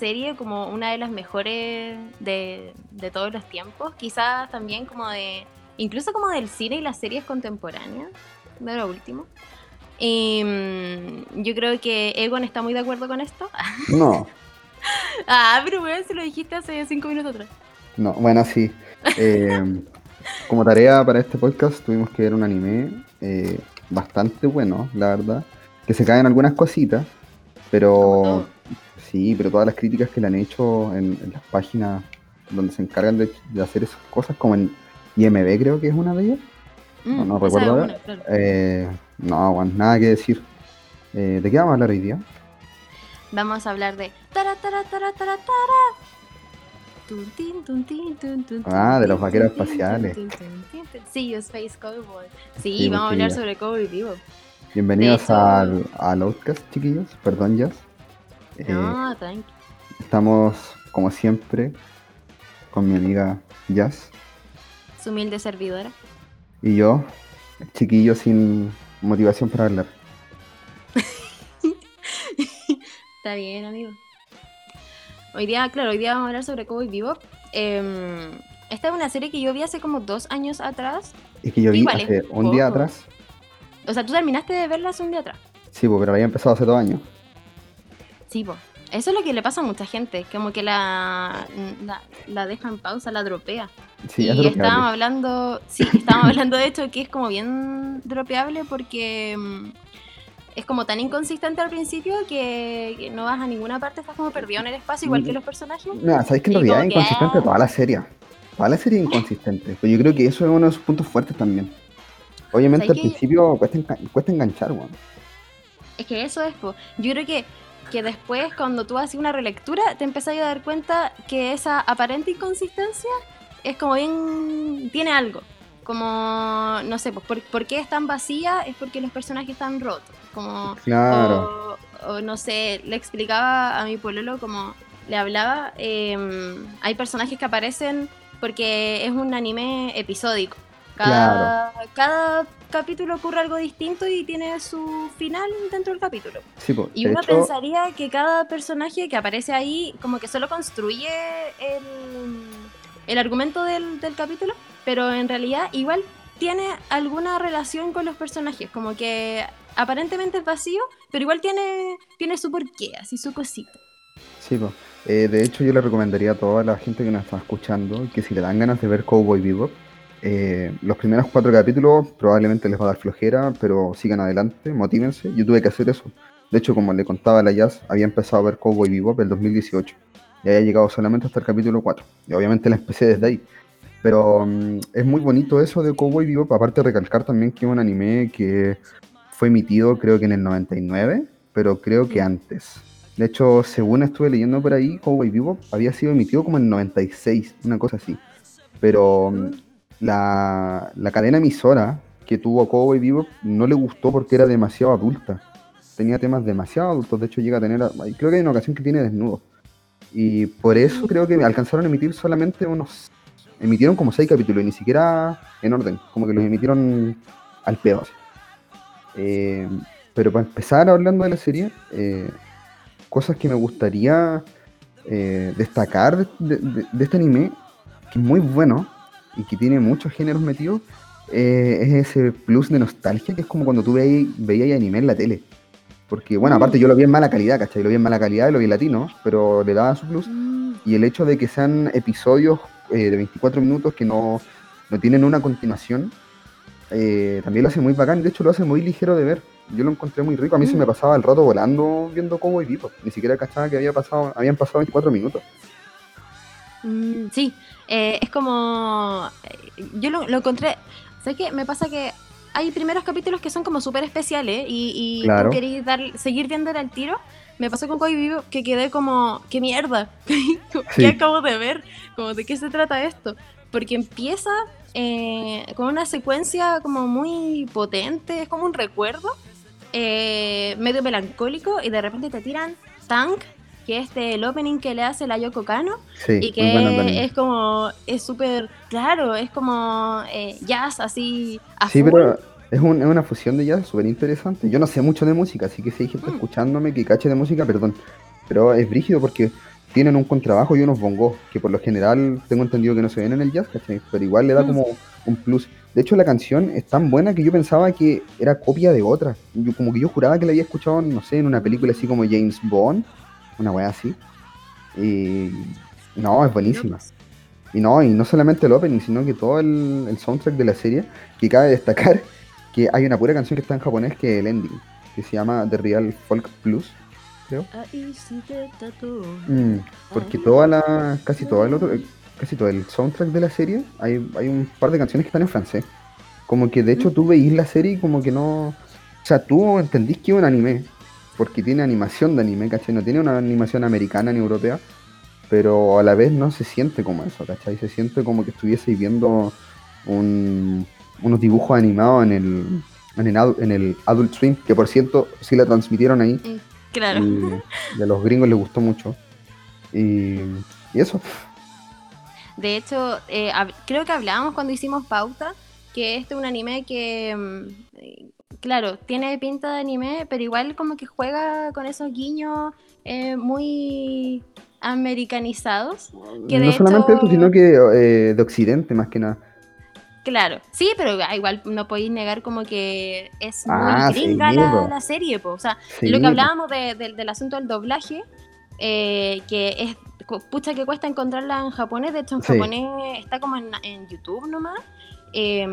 serie como una de las mejores de, de todos los tiempos, quizás también como de, incluso como del cine y las series contemporáneas, de lo último. Y, mm, yo creo que Egon está muy de acuerdo con esto. No, ah, pero weón, se lo dijiste hace cinco minutos atrás. no, bueno, sí. Eh, como tarea para este podcast tuvimos que ver un anime eh, bastante bueno, la verdad. Que se caen algunas cositas, pero. Sí, pero todas las críticas que le han hecho en, en las páginas donde se encargan de, de hacer esas cosas, como en IMB creo que es una de ellas. Mm, no recuerdo una, claro. Eh, no, bueno, nada que decir. Eh, ¿De qué vamos a hablar hoy día? Vamos a hablar de. Tara, tara, tara, tara, tara. Tun, tin, tun, tin, tun, tun, Ah, de los vaqueros espaciales. Sí, Space Cowboy. Sí, Sí, vamos a hablar sobre Cowboy Vivo. Bienvenidos al, al Outcast, chiquillos. Perdón, Jazz. Eh, No, tranqui. Estamos, como siempre, con mi amiga Jazz Su humilde servidora. y yo, chiquillo sin motivación para hablar. Está bien, amigo. Hoy día, claro, hoy día vamos a hablar sobre Cowboy Vivo. Em, esta es una serie que yo vi hace como dos años atrás. Es que yo vi hace un día atrás, O sea, tú terminaste de verla hace un día atrás. sí, pues, pero había empezado hace dos años. Sí, po. Eso es lo que le pasa a mucha gente, como que la, la, la deja en pausa, la dropea. Sí, es y dropeable. estábamos hablando, sí, estábamos hablando de hecho que es como bien dropeable porque mm, es como tan inconsistente al principio que, que no vas a ninguna parte, estás como perdido en el espacio, igual que los personajes. No, sabéis que en realidad es que, inconsistente ah. toda la serie. Toda la serie es inconsistente. Pero yo creo que eso es uno de sus puntos fuertes también. Obviamente al ¿Sabes principio cuesta, cuesta enganchar, weón. Es que eso es, po. yo creo que, que después cuando tú haces una relectura te empezás a dar cuenta que esa aparente inconsistencia es como bien, tiene algo. Como, no sé, pues, ¿por, por qué es tan vacía? Es porque los personajes están rotos. Como, Claro. o, o no sé, le explicaba a mi pololo como le hablaba, em, hay personajes que aparecen porque es un anime episódico. Cada, cada capítulo ocurre algo distinto y tiene su final dentro del capítulo. Sí, pues, Y uno hecho, pensaría que cada personaje que aparece ahí como que solo construye el, el argumento del, del capítulo, pero en realidad igual tiene alguna relación con los personajes, como que aparentemente es vacío, pero igual tiene, tiene su porqué, así su cosita. Sí, po. Eh, de hecho, yo le recomendaría a toda la gente que nos está escuchando que si le dan ganas de ver Cowboy Bebop, eh, los primeros cuatro capítulos probablemente les va a dar flojera, pero sigan adelante, motívense. Yo tuve que hacer eso. De hecho, como le contaba a la Jazz, había empezado a ver Cowboy Bebop el 2018 y había llegado solamente hasta el capítulo 4. Y obviamente la empecé desde ahí. Pero mm, es muy bonito eso de Cowboy Bebop, aparte de recalcar también que es un anime que fue emitido creo que en el 99, pero creo que antes. De hecho, según estuve leyendo por ahí, Cowboy Bebop había sido emitido como en el 96, una cosa así. Pero mm, la, la cadena emisora que tuvo Cowboy Bebop no le gustó porque era demasiado adulta. Tenía temas demasiado adultos, de hecho llega a tener, creo que hay una ocasión que tiene desnudo. Y por eso creo que alcanzaron a emitir solamente unos... Emitieron como seis capítulos, y ni siquiera en orden, como que los emitieron al pedo. Eh, pero para empezar hablando de la serie, eh, cosas que me gustaría eh, destacar de, de- de- de este anime, que es muy bueno y que tiene muchos géneros metidos, eh, es ese plus de nostalgia que es como cuando tú veías, veías anime en la tele. Porque, bueno, aparte yo lo vi en mala calidad, ¿cachai? Lo vi en mala calidad y lo vi en latino, pero le daba su plus. Y el hecho de que sean episodios eh, de 24 minutos que no, no tienen una continuación, eh, también lo hace muy bacán. De hecho, lo hace muy ligero de ver. Yo lo encontré muy rico. A mí se me pasaba el rato volando viendo Cowboy Bebop. Ni siquiera cachaba que había pasado, habían pasado 24 minutos. Mm, sí, eh, es como. Yo lo, lo encontré. ¿Sabes qué? Me pasa que hay primeros capítulos que son como súper especiales y, y Claro. tú querés dar, seguir viendo al tiro. Me pasó con Cowboy Vivo que quedé como, ¿qué mierda? ¿Qué Sí. acabo de ver? Como, ¿de qué se trata esto? Porque empieza eh, con una secuencia como muy potente, es como un recuerdo, eh, medio melancólico, y de repente te tiran Tank, que este el opening que le hace la Yoko Kano Sí, y bueno que también. es como es súper claro, es como eh, jazz así Sí, full. pero es, un- es una fusión de jazz súper interesante. Yo no sé mucho de música, así que si hay gente Mm. escuchándome que cache de música, perdón. Pero es brígido porque tienen un contrabajo y unos bongos, que por lo general tengo entendido que no se ven en el jazz, ¿cachai? Pero igual le da Mm. como un plus. De hecho, la canción es tan buena que yo pensaba que era copia de otra. Yo, como que yo juraba que la había escuchado, no sé, en una película así como James Bond, una weá así. Y no, es buenísima. Y no, y no solamente el opening, sino que todo el, el soundtrack de la serie, que cabe destacar que hay una pura canción que está en japonés que es el ending, que se llama The Real Folk Plus, creo. Mm, porque toda la, casi todo el otro, casi todo el soundtrack de la serie, hay, hay un par de canciones que están en francés. Como que de hecho tú veís la serie y como que no, o sea, tú entendís que es un anime, porque tiene animación de anime, ¿cachai? No tiene una animación americana ni europea, pero a la vez no se siente como eso, ¿cachai? Se siente como que estuvieseis viendo un- unos dibujos animados en el, en el, en el Adult Swim, que por cierto sí la transmitieron ahí, Claro. y, a los gringos les gustó mucho. Y, y eso, De hecho, eh, creo que hablábamos cuando hicimos pauta que este es un anime que, mm, claro, tiene pinta de anime, pero igual como que juega con esos guiños eh, muy americanizados. Que de no solamente hecho- eso, sino que eh, de Occidente más que nada. Claro, sí, pero ah, igual no podéis negar como que es muy Ah, gringa sí, la, serie, po. o sea, Sí, lo que hablábamos de- de- del asunto del doblaje, eh, que es, pucha que cuesta encontrarla en japonés, de hecho en Sí. japonés está como en, en YouTube nomás, eh,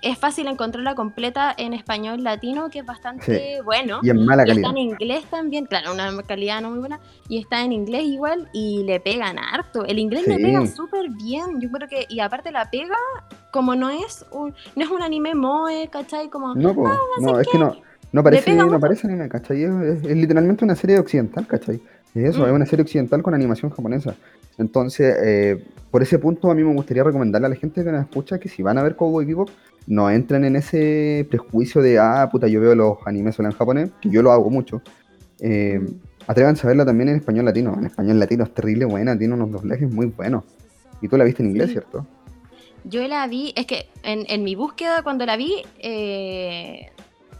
es fácil encontrarla completa en español latino, que es bastante bueno. Y en mala Y está calidad. en inglés también, claro, una calidad no muy buena. Y está en inglés igual y le pegan harto. El inglés le pega súper bien. Yo creo que, y aparte la pega, como no es un, no es un anime moe, ¿cachai? Como, No, po, no, sé es que no, no parece, no parece anime, ¿cachai? Es, es- es literalmente una serie occidental, ¿cachai? Es eso, Mm. es una serie occidental con animación japonesa. Entonces, eh, por ese punto a mí me gustaría recomendarle a la gente que nos escucha que si van a ver Cowboy Bebop, no entren en ese prejuicio de, ah, puta, yo veo los animes solo en japonés, que yo lo hago mucho. Eh, Mm. atrévanse a verla también en español latino. En español latino es terrible buena, tiene unos doblajes muy buenos. Y tú la viste en inglés, Sí. ¿cierto? Yo la vi, es que en, en mi búsqueda cuando la vi, eh,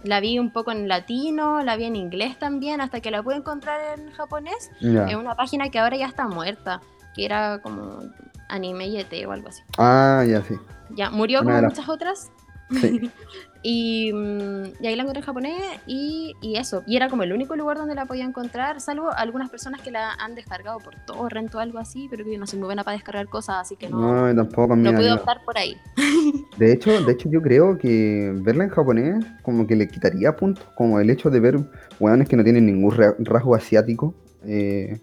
la vi un poco en latino, la vi en inglés también, hasta que la pude encontrar en japonés, Ya. en una página que ahora ya está muerta, que era como anime YT o algo así. Ah, ya sí. Ya murió Una como muchas otras. Sí. y, mm, y ahí la encontré en japonés y, y eso. Y era como el único lugar donde la podía encontrar, salvo algunas personas que la han descargado por torrent o algo así, pero que no soy muy buena para descargar cosas, así que no, No, tampoco me no pude optar por ahí. De hecho, de hecho yo creo que verla en japonés como que le quitaría puntos, como el hecho de ver weones que no tienen ningún ra- rasgo asiático, eh,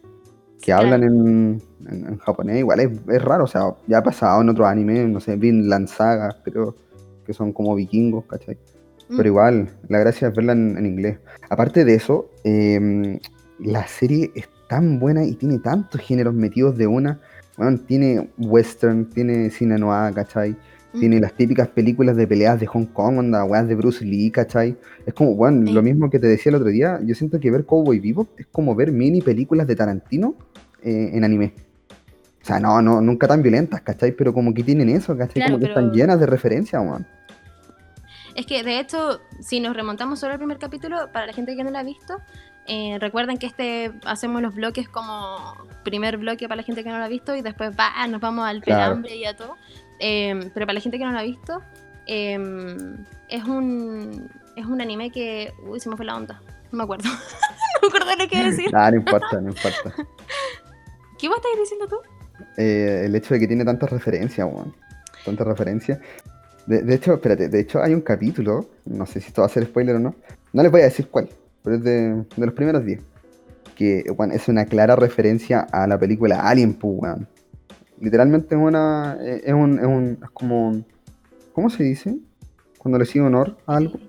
que hablan en, en- en japonés, igual es, es raro, o sea, ya ha pasado en otros animes, no sé, Vinland Saga, pero que son como vikingos, ¿cachai? Mm. Pero igual, la gracia es verla en, en inglés. Aparte de eso, eh, la serie es tan buena y tiene tantos géneros metidos de una. Bueno, tiene western, tiene cine noir, ¿cachai? Mm. Tiene las típicas películas de peleas de Hong Kong, onda, weas de Bruce Lee, ¿cachai? Es como, bueno, Sí. lo mismo que te decía el otro día, yo siento que ver Cowboy Vivo es como ver mini películas de Tarantino eh, en anime. O sea, no, no, nunca tan violentas, ¿cachai? Pero como que tienen eso, ¿cachai? Claro, como que pero- están llenas de referencias, weón. Es que de hecho, si nos remontamos solo al primer capítulo, para la gente que no lo ha visto, eh, recuerden que este hacemos los bloques como primer bloque para la gente que no lo ha visto y después va, nos vamos al Claro. pelambre y a todo. Eh, pero para la gente que no lo ha visto, eh, es un es un anime que. Uy, se me fue la onda. No me acuerdo. no me acuerdo lo que iba a decir. Ah, no importa, no importa. ¿Qué vos estás diciendo tú? Eh, el hecho de que tiene tantas referencias, weón. Tantas referencias. De, de hecho, espérate, de hecho hay un capítulo, no sé si esto va a ser spoiler o no. No les voy a decir cuál, pero es de, de los primeros 10. Que, weón, es una clara referencia a la película Alien, weón. Literalmente es una. eh, Es un, es un. Es como. ¿Cómo se dice? Cuando le sigue honor a algo.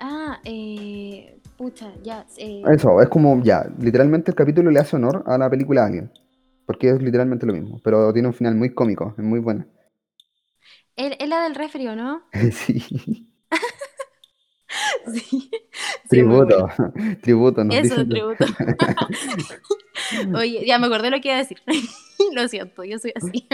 Ah, eh. Pucha, ya. Eh, Eso, es como, ya, literalmente el capítulo le hace honor a la película Alien. Porque es literalmente lo mismo, pero tiene un final muy cómico, es muy buena. Es la del refri, ¿o ¿no? Sí. Sí. Sí, muy Tributo, tributo, nos Eso, dicen- tributo. Oye, ya me acordé lo que iba a decir. lo siento, yo soy así.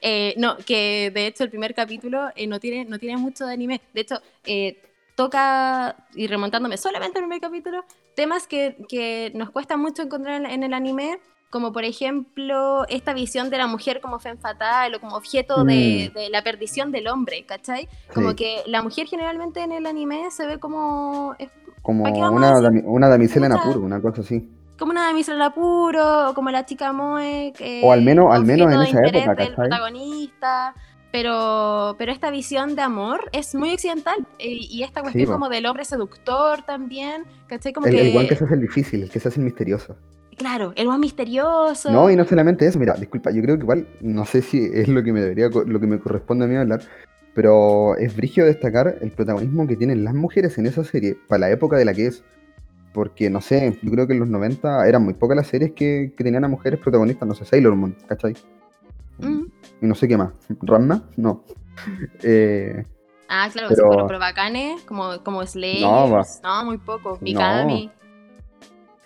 Eh, no, que de hecho el primer capítulo eh, no, tiene, no tiene mucho de anime. De hecho, eh, toca, y remontándome solamente al primer capítulo, temas que, que nos cuesta mucho encontrar en, en el anime, como por ejemplo esta visión de la mujer como femme fatal o como objeto de, Mm. de la perdición del hombre, ¿cachai? Como Sí. que la mujer generalmente en el anime se ve como, es Como ¿Para qué vamos a una, dami- una damisela en apuro, una cosa así. como una damisela apuro, o como la chica Moe, que O al menos- al menos en esa época, del ¿cachai? protagonista. Pero, pero esta visión de amor es muy occidental. eh, y esta cuestión como del hombre seductor también. ¿Cachai? Como El, que. el guan que se hace el difícil, el que se hace el misterioso. Claro, el más misterioso. No, y no solamente eso, mira, disculpa, yo creo que igual, no sé si es lo que me debería, lo que me corresponde a mí hablar, pero es brigio destacar el protagonismo que tienen las mujeres en esa serie, para la época de la que es. Porque, no sé, yo creo que en los 90 eran muy pocas las series que, que tenían a mujeres protagonistas, no sé, Sailor Moon, ¿cachai? Mm. Y no sé qué más. ¿Ranma? No. Eh, Ah, claro, Pero- sí, pero, pero bacanes, como, como Slayers. No, No, muy poco. Mikami.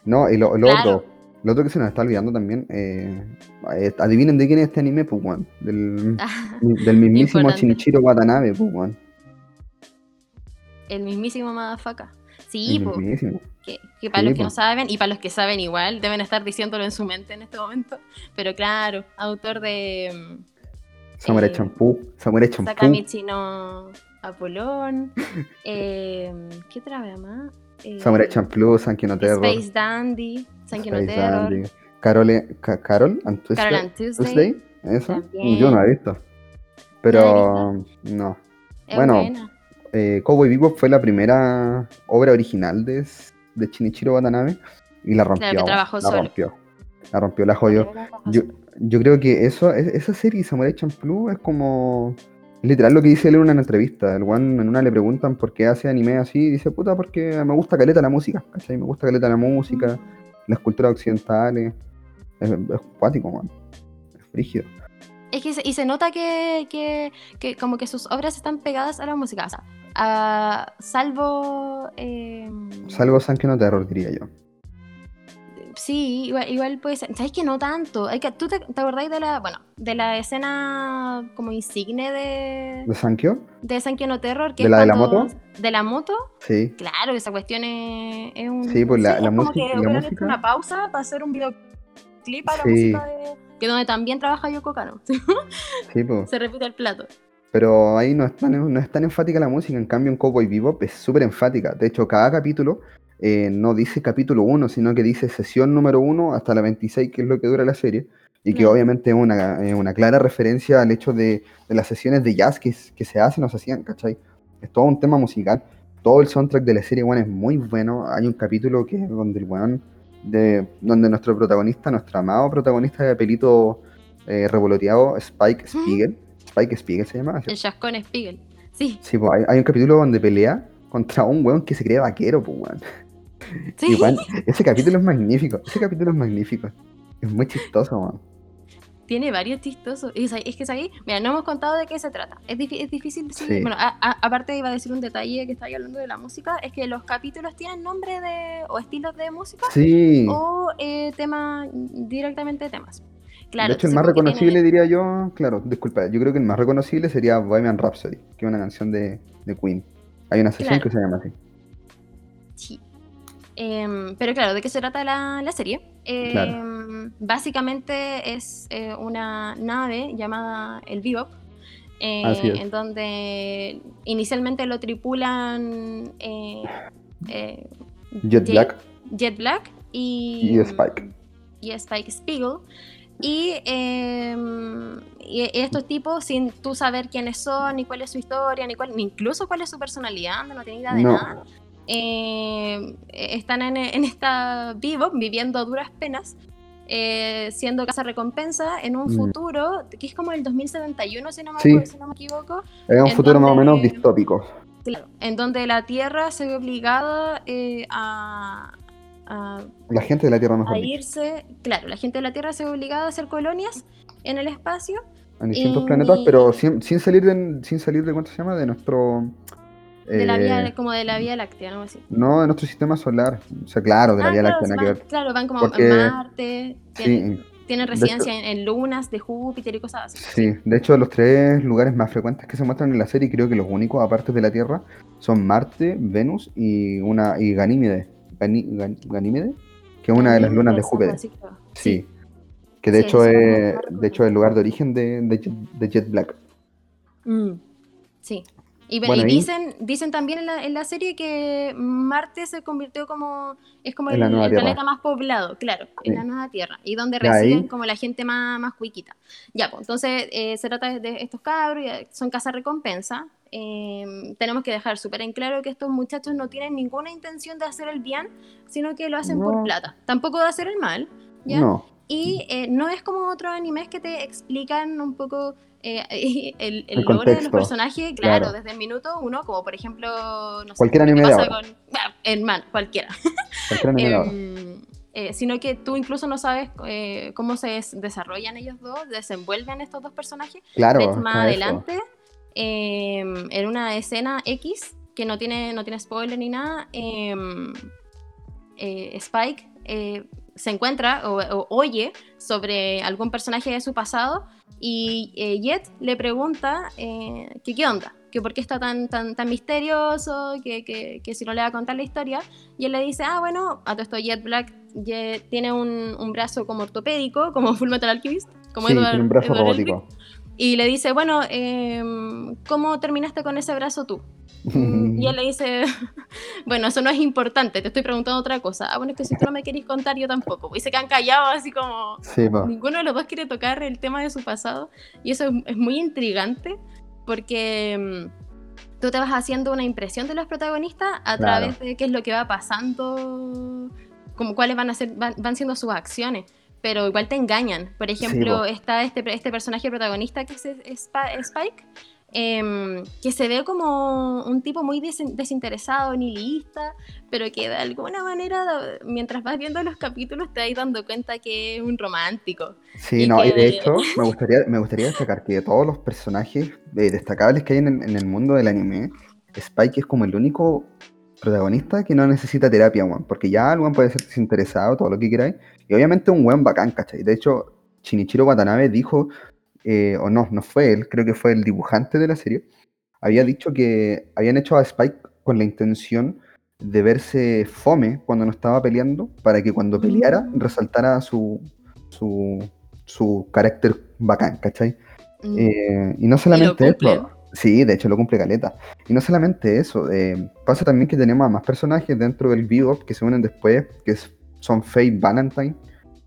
no, y lo, lo Claro. otro, lo otro que se nos está olvidando también, eh, eh, adivinen de quién es este anime, pues. Del, Ah, del mismísimo. Shinichiro Watanabe, pues, el mismísimo Madafaka. Sí, mismísimo. que, que para Sí, los que po. no saben y para los que saben igual, deben estar diciéndolo en su mente en este momento. Pero claro, autor de mm, Samurai Eh, Champloo, Samurai Champloo. Sakamichi no Apolón. eh, ¿Qué otra vez más? Samurai Champloo, Sankey no Terror. Space Dandy, Sankey no Space Terror, Dandy. Carole, Ca- Carol and Tuesday. Carol and Tuesday. ¿Eso? Yo no la he visto. Pero, no. Es Bueno. Eh, Cowboy Bebop fue la primera obra original de, de Shinichiro Watanabe y la rompió. Claro, que trabajó la solo. rompió. La rompió, la jodió. Yo, yo creo que eso, es- esa serie Samurai Champloo es como literal lo que dice él en una entrevista. El one en una le preguntan por qué hace anime así y dice, puta, porque me gusta caleta la música, ¿cachai? Me gusta caleta la música, las culturas occidentales. Es, es cuático, man. Es frígido. Es que se- y se nota que, que, que como que sus obras están pegadas a la música. O sea, a- salvo. eh, Salvo no Terror, diría yo. Sí, igual, igual puede ser. ¿Sabes que no tanto? Hay que, ¿Tú te, te acordáis de la, bueno, de la escena como insigne de, ¿De Sankyo? de Sankey no Terror? Que ¿De es la de la moto? ¿De la moto? Sí. Claro, esa cuestión es, es un... Sí, pues la- es la como música- que la música- una pausa para hacer un videoclip a la Sí. música de... Que donde también trabaja Yoko Kano. Sí, pues. Se repite el plato. Pero ahí no es, tan, no es tan enfática la música, en cambio en Cowboy Bebop es súper enfática. De hecho, cada capítulo eh, no dice capítulo 1, sino que dice sesión número 1 hasta la 26, que es lo que dura la serie. Y que obviamente es una, eh, una clara referencia al hecho de, de las sesiones de jazz que, que se hacen o se hacían, ¿cachai? Es todo un tema musical. Todo el soundtrack de la serie, bueno, es muy bueno. Hay un capítulo que es donde el weón, de, donde nuestro protagonista, nuestro amado protagonista de pelito eh, revoloteado, Spike Spiegel, Spike Spiegel se llama, El Chascón Spiegel. Sí, Sí, pues hay, hay un capítulo donde pelea contra un weón que se cree vaquero, pues weón. Sí. Y, ese capítulo es magnífico, ese capítulo es magnífico. Es muy chistoso, weón. Tiene varios chistosos. Sa- es que ahí, mira, no hemos contado de qué se trata. Es, es difícil. sí. Sí. Bueno, a- a- aparte iba a decir un detalle que estaba hablando de la música, es que los capítulos tienen nombre de o estilos de música Sí. o eh, tema directamente temas. Claro, de hecho, el más reconocible, tiene- diría yo, claro, disculpa, yo creo que el más reconocible sería Bohemian Rhapsody, que es una canción de, de Queen. Hay una sesión Claro. que se llama así. Em, pero claro, ¿de qué se trata la, la serie? Em, Claro. Básicamente es eh, una nave llamada el Bebop, eh, en donde inicialmente lo tripulan eh, Jet Black Jet Black y, y Spike. y Spike Spiegel. Y, em, y estos tipos, sin tú saber quiénes son, ni cuál es su historia, ni, cuál, ni incluso cuál es su personalidad, no tienen idea de No. nada, eh, están en, en esta vivo, viviendo a duras penas, eh, siendo casa recompensa en un Mm. futuro que es como el 2071, si no me, Sí. acuerdo- si no me equivoco, Es un futuro más o donde- menos distópico. claro, en donde la Tierra se ve obligada eh, a, a La gente de la Tierra mejor a irse, claro, la gente de la Tierra se ve obligada a hacer colonias en el espacio. en distintos y- planetas, pero sin, sin salir de, sin salir de cuánto se llama, de nuestro De la Eh, vía, como de la Vía Láctea, algo así. No, de nuestro sistema solar. O sea, claro, de la Ah, Vía claro, Láctea, que ver. claro, van como Porque- en Marte, tienen, Sí, tienen de residencia en, en lunas de Júpiter y cosas así. sí. De hecho, los tres lugares más frecuentes que se muestran en la serie, creo que los únicos, aparte de la Tierra, son Marte, Venus y una y Ganímede. Gan- Ganímede, que es una de las lunas de Júpiter. Sí. Que de Sí, hecho no es, de hecho es el lugar de origen de, de, Jet, de Jet Black. Mm, sí. Y, Bueno, y y- dicen, dicen también en la, en la serie que Marte se convirtió como, es como el, el planeta más poblado, claro, Sí. en la nueva Tierra, y donde residen como la gente más, más cuiquita. Ya, pues entonces eh, se trata de estos cabros, son casa recompensa. Eh, tenemos que dejar súper en claro que estos muchachos no tienen ninguna intención de hacer el bien, sino que lo hacen por No. plata. Tampoco de hacer el mal, ¿ya? No, Y eh, no es como otros animes que te explican un poco eh, el, el El lore de los personajes, claro, claro. desde el minuto uno, como por ejemplo, no sé, Cualquier que anime de pasa ahora. con ah, cualquiera. cualquier anime de ahora. Em, eh, sino que tú incluso no sabes eh, cómo se des- desarrollan ellos dos, desenvuelven estos dos personajes. Claro, hecho, más adelante, em, en una escena X, que no tiene, no tiene spoiler ni nada, em, Spike se encuentra o, o oye sobre algún personaje de su pasado y eh, Jet le pregunta eh, que qué onda, que por qué está tan, tan, tan misterioso, que, que- que si no le va a contar la historia. Y él le dice, ah, bueno, a todo esto Jet Black Jet tiene un, un brazo como ortopédico, como Full Metal Alchemist, como sí, Edward- tiene un brazo Edward Elric. Y le dice, bueno, em, ¿cómo terminaste con ese brazo tú? Y él le dice, bueno, eso no es importante, te estoy preguntando otra cosa. Ah, bueno, es que si tú no me querés contar, yo tampoco. Y se quedan callados así como... Sí. Ninguno de los dos quiere tocar el tema de su pasado. Y eso es, es muy intrigante porque mm, tú te vas haciendo una impresión de los protagonistas a Claro. través de qué es lo que va pasando, como cuáles van, a ser, van, van siendo sus acciones. Pero igual te engañan. Por ejemplo, está este, este personaje protagonista que es Sp- Spike, em, que se ve como un tipo muy desen- desinteresado, nihilista, pero que de alguna manera, mientras vas viendo los capítulos, te vas dando cuenta que es un romántico. Sí, y no, y de hecho, me gustaría, me gustaría destacar que de todos los personajes eh, destacables que hay en el mundo del anime, Spike es como el único protagonista que no necesita terapia, weón. Porque ya el weón puede ser desinteresado, todo lo que queráis. Y obviamente un weón bacán, ¿cachai? De hecho, Shinichiro Watanabe dijo, eh, o no, no fue él, creo que fue el dibujante de la serie, había dicho que habían hecho a Spike con la intención de verse fome cuando no estaba peleando, para que cuando peleara Mm. resaltara su, su, su carácter bacán, ¿cachai? Mm. Eh, y no solamente cumple. eso, sí, de hecho lo cumple Caleta. Y no solamente eso, eh, pasa también que tenemos a más personajes dentro del Bebop que se unen después, que es- son Faye Valentine,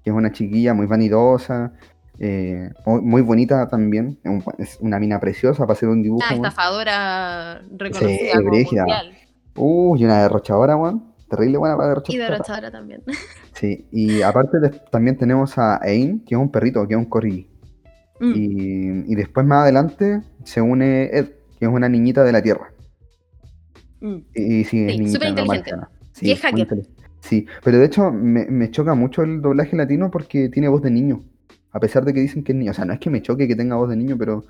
que es una chiquilla muy vanidosa, eh, muy, muy bonita también, es un- es una mina preciosa para hacer un dibujo. Una estafadora reconocida Sí, como mundial. Uh, y una derrochadora, weón. Terrible buena para derrochar. Y plata. derrochadora también. Sí, y aparte de- también tenemos a Ain, que es un perrito, que es un corgi. Mm. Y, y después más adelante se une Ed, que es una niñita de la Tierra. Mm. Y sí, es Sí, niñita, no inteligente. marciana. Y es muy hacker. inteligente. Sí, pero de hecho me, me choca mucho el doblaje latino porque tiene voz de niño. A pesar de que dicen que es niño. O sea, no es que me choque que tenga voz de niño, pero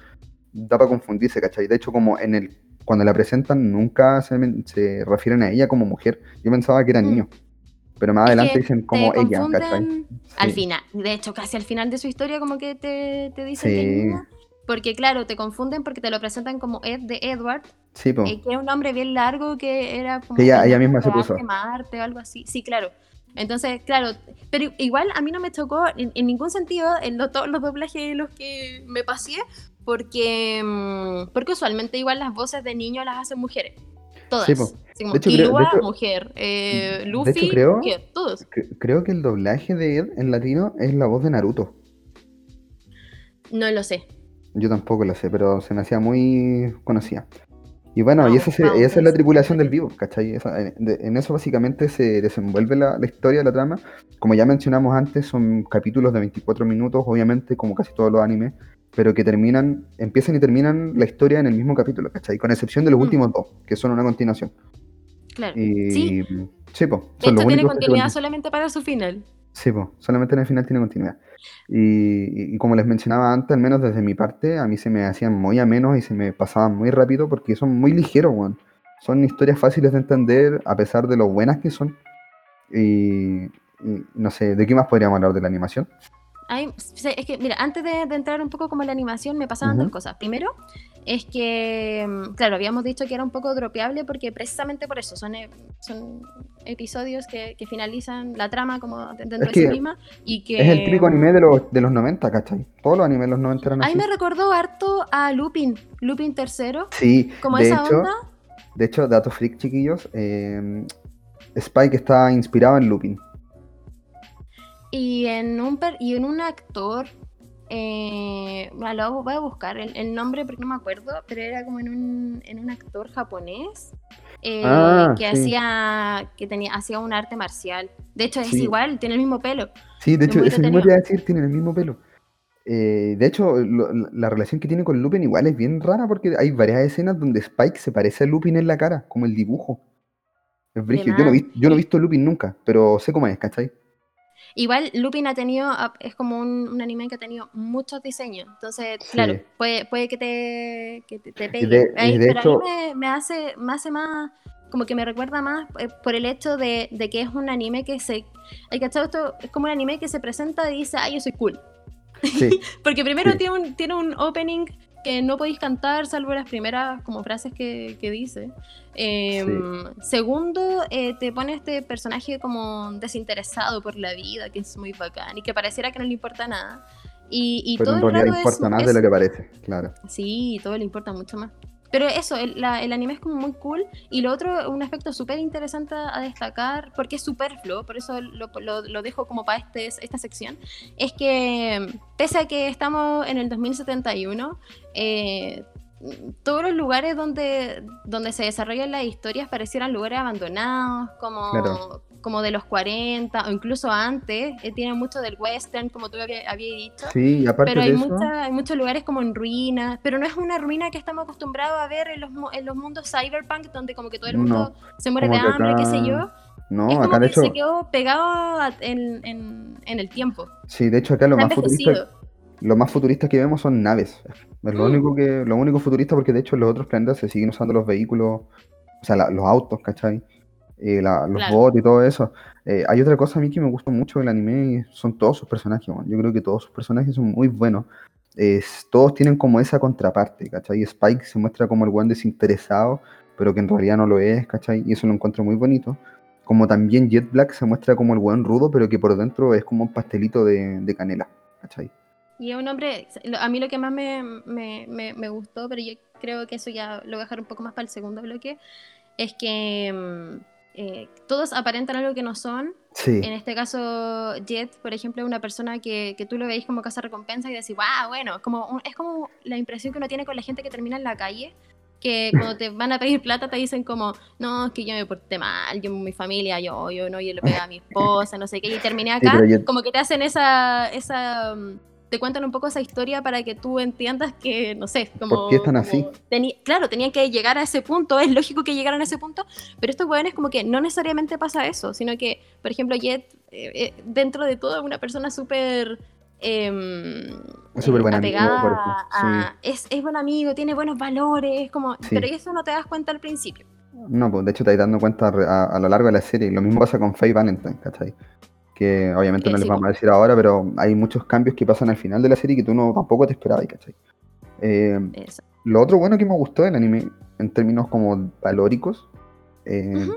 da para confundirse, ¿cachai? De hecho, como en el cuando la presentan nunca se, se refieren a ella como mujer. Yo pensaba que era Mm. niño. Pero más adelante dicen como ella, ¿cachai? Al Sí. final, de hecho, casi al final de su historia, como que te, te dicen que niña. Porque, claro, te confunden porque te lo presentan como Ed de Edward, Sí, po. eh, que es un nombre bien largo que era como. Que ella- el ella misma se puso. Marte o algo así. Sí, claro. Entonces, claro, pero igual a mí no me chocó en, en ningún sentido en lo- todos los doblajes en los que me pasé, porque, mm, porque usualmente igual las voces de niños las hacen mujeres. Todas. Sí, como De hecho, creo- de Killua, hecho- mujer. eh, de Luffy, hecho, creo- mujer. Todos. Cre- Creo que el doblaje de Ed en latino es la voz de Naruto. No lo sé. Yo tampoco lo sé, pero se me hacía muy conocida. Y bueno, y esa, es la tripulación del vivo, ¿cachai? Esa- en, de- en eso básicamente se desenvuelve la, la historia, la trama. Como ya mencionamos antes, son capítulos de 24 minutos, obviamente, como casi todos los animes, pero que terminan, empiezan y terminan la historia en el mismo capítulo, ¿cachai? Con excepción de los Mm. últimos dos, que son una continuación. Claro. Y Sí, sí, po, de son los hecho tiene continuidad solamente para su final. Sí, po, solamente en el final tiene continuidad. Y, y- y como les mencionaba antes, al menos desde mi parte, a mí se me hacían muy amenos y se me pasaban muy rápido porque son muy ligeros, weón. son historias fáciles de entender a pesar de lo buenas que son. Y, y no sé, ¿de qué más podríamos hablar de la animación? Es que, mira, antes de, de entrar un poco como en la animación, me pasaban dos cosas. Primero, es que, mm, claro, habíamos dicho que era un poco dropeable porque precisamente por eso son, e- son episodios que, que finalizan la trama como de- dentro Es de sí que misma y que... Es el típico anime de los, de los 90, ¿cachai? Todos los animes de los 90 eran Ahí me recordó harto a Lupin, Lupin tercero, Sí, como de esa hecho, onda. de hecho, dato freak, chiquillos, eh, Spike está inspirado en Lupin. Y en un, per- y en un actor, eh, lo voy a buscar el, el nombre porque no me acuerdo, pero era como en un, en un actor japonés eh, Ah, que sí. hacía que tenía hacía un arte marcial. De hecho es Sí. igual, tiene el mismo pelo. Sí, de Es hecho, muy ese mismo te iba a decir, tienen el mismo pelo. Eh, de hecho, lo- la la relación que tiene con Lupin igual es bien rara porque hay varias escenas donde Spike se parece a Lupin en la cara, como el dibujo. Es brígido. Yo no, yo no he visto Lupin nunca, pero sé cómo es, ¿cachai? Igual Lupin ha tenido, ah, es como un, un anime que ha tenido muchos diseños. Entonces, claro, Sí. puede, puede que te, que te, te pegue. de, Ahí- de pero a mí hecho, me, me hace, me hace más, como que me recuerda más eh, por el hecho de, de que es un anime que se... Hay cachado esto, es como un anime que se presenta y dice, ay, yo soy cool. sí, Porque primero sí, tiene, un, tiene un opening que no podéis cantar salvo las primeras como frases que, que dice. Eh, sí. segundo, eh, te pone este personaje como desinteresado por la vida, que es muy bacán y que pareciera que no le importa nada. Y, y Pero todo en el realidad rato es, importa de lo que parece, claro. Sí, todo le importa mucho más. Pero eso, el, el anime es como muy cool. Y lo otro, un aspecto súper interesante a destacar, porque es superfluo, por eso lo, lo- lo dejo como para este, esta sección, es que pese a que estamos en el 2071, eh, todos los lugares donde, donde se desarrollan las historias parecieran lugares abandonados, como, Claro. como de los 40 o incluso antes. eh, tienen mucho del western, como tú había- habías dicho. Sí, aparte Pero de hay, eso, mucha- hay muchos lugares como en ruinas, pero no es una ruina que estamos acostumbrados a ver en los, en los mundos cyberpunk, donde como que todo el mundo no, se muere de hambre, qué sé acá, yo. Es no, como acá de que hecho, se quedó pegado en, en- en el tiempo. sí, de hecho acá lo Está más futurista. Lo más futurista que vemos son naves. Es lo Mm. único que, lo único futurista porque de hecho en los otros planetas se siguen usando los vehículos, o sea, la- los autos, ¿cachai? Eh, la- los Claro. bots y todo eso. Eh, hay otra cosa a mí que me gusta mucho del anime y son todos sus personajes, weón. Yo creo que todos sus personajes son muy buenos. Todos tienen como esa contraparte, ¿cachai? Spike se muestra como el buen desinteresado, pero que en realidad no lo es, ¿cachai? Y eso lo encuentro muy bonito. Como también Jet Black se muestra como el buen rudo, pero que por dentro es como un pastelito de, de canela, ¿cachai? Y es un hombre, a mí lo que más me, me- me- me gustó, pero yo creo que eso ya lo voy a dejar un poco más para el segundo bloque, es que mm, eh, todos aparentan algo que no son. Sí, En este caso, Jet, por ejemplo, es una persona que, que tú lo veis como casa recompensa y decís, wow, bueno, como, un- es como la impresión que uno tiene con la gente que termina en la calle, que cuando te van a pedir plata te dicen como, no, es que yo me porté mal, yo mi familia, yo, yo no, yo le pegué a mi esposa, no sé qué, y terminé Sí, acá, pero Jet- como que te hacen esa, esa, mm, te cuentan un poco esa historia para que tú entiendas que, no sé, como... ¿Por qué están así? claro, tenían que llegar a ese punto, es lógico que llegaran a ese punto, pero estos weones como que no necesariamente pasa eso, sino que, por ejemplo, Jet, eh, eh, dentro de todo, es una persona súper... em, Es súper eh, buen amigo, a- es, es buen amigo, tiene buenos valores, es como, Sí. pero eso no te das cuenta al principio. No, pues de hecho te estás dando cuenta a, a lo largo de la serie. Lo mismo pasa con Faye Valentine, ¿cachai? Que obviamente no les sí, vamos a decir ahora, pero hay muchos cambios que pasan al final de la serie que tú no tampoco te esperabas, ¿cachai? Eh, lo otro bueno que me gustó del anime, en términos como valóricos, eh,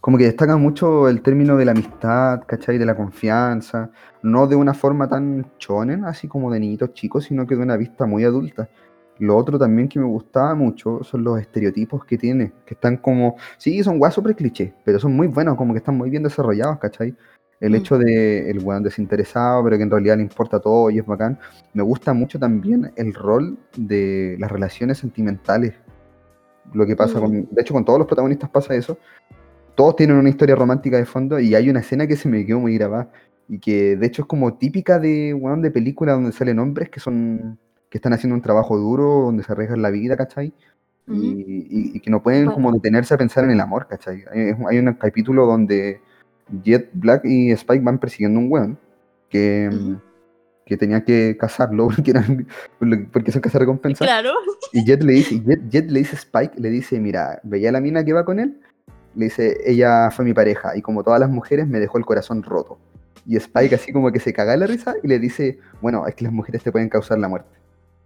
como que destaca mucho el término de la amistad, ¿cachai? De la confianza, no de una forma tan chonen, así como de niñitos chicos, sino que de una vista muy adulta. Lo otro también que me gustaba mucho son los estereotipos que tiene, que están como, sí, son guas súper clichés, pero son muy buenos, como que están muy bien desarrollados, ¿cachai? El Mm. hecho de el weón desinteresado, pero que en realidad le importa todo y es bacán. Me gusta mucho también el rol de las relaciones sentimentales. Lo que pasa Mm. con, de hecho, con todos los protagonistas pasa eso. Todos tienen una historia romántica de fondo y hay una escena que se me quedó muy grabada y que de hecho es como típica de, weón, de película donde salen hombres que son que están haciendo un trabajo duro, donde se arriesgan la vida, ¿cachai? Y, Ujú. y- y que no pueden Bueno. como detenerse a pensar en el amor, ¿cachai? Hay, hay un capítulo donde Jet Black y Spike van persiguiendo un weón que, que tenía que cazarlo porque, eran, porque son cazarrecompensas. Claro. Y Jet le dice, Jet, Jet le dice a Spike, le dice, mira, veía la mina que va con él, le dice, ella fue mi pareja y como todas las mujeres me dejó el corazón roto. Y Spike así como que se caga de la risa y le dice, bueno, es que las mujeres te pueden causar la muerte.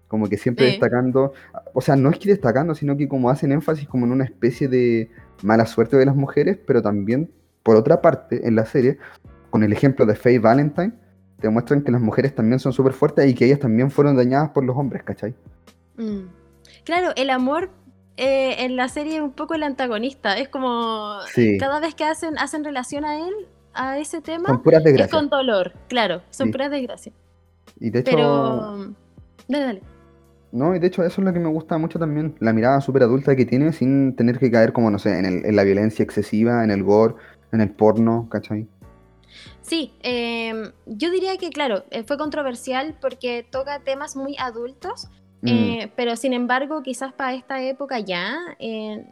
Como que siempre Sí. destacando, o sea, no es que destacando, sino que como hacen énfasis como en una especie de mala suerte de las mujeres, pero también, por otra parte, en la serie, con el ejemplo de Faye Valentine, te muestran que las mujeres también son súper fuertes y que ellas también fueron dañadas por los hombres, ¿cachai? Mm. Claro, el amor eh, en la serie es un poco el antagonista. Es como Sí, cada vez que hacen, hacen relación a él, a ese tema, son puras es con dolor. Claro, son Sí. puras desgracias. Y de hecho, Pero. Dale, dale. no, y de hecho eso es lo que me gusta mucho también, la mirada súper adulta que tiene sin tener que caer como, no sé, en, el- en la violencia excesiva, en el gore, en el porno, ¿cachai? Sí, em, yo diría que, claro, eh, fue controversial porque toca temas muy adultos, Mm, eh, pero sin embargo, quizás para esta época ya eh,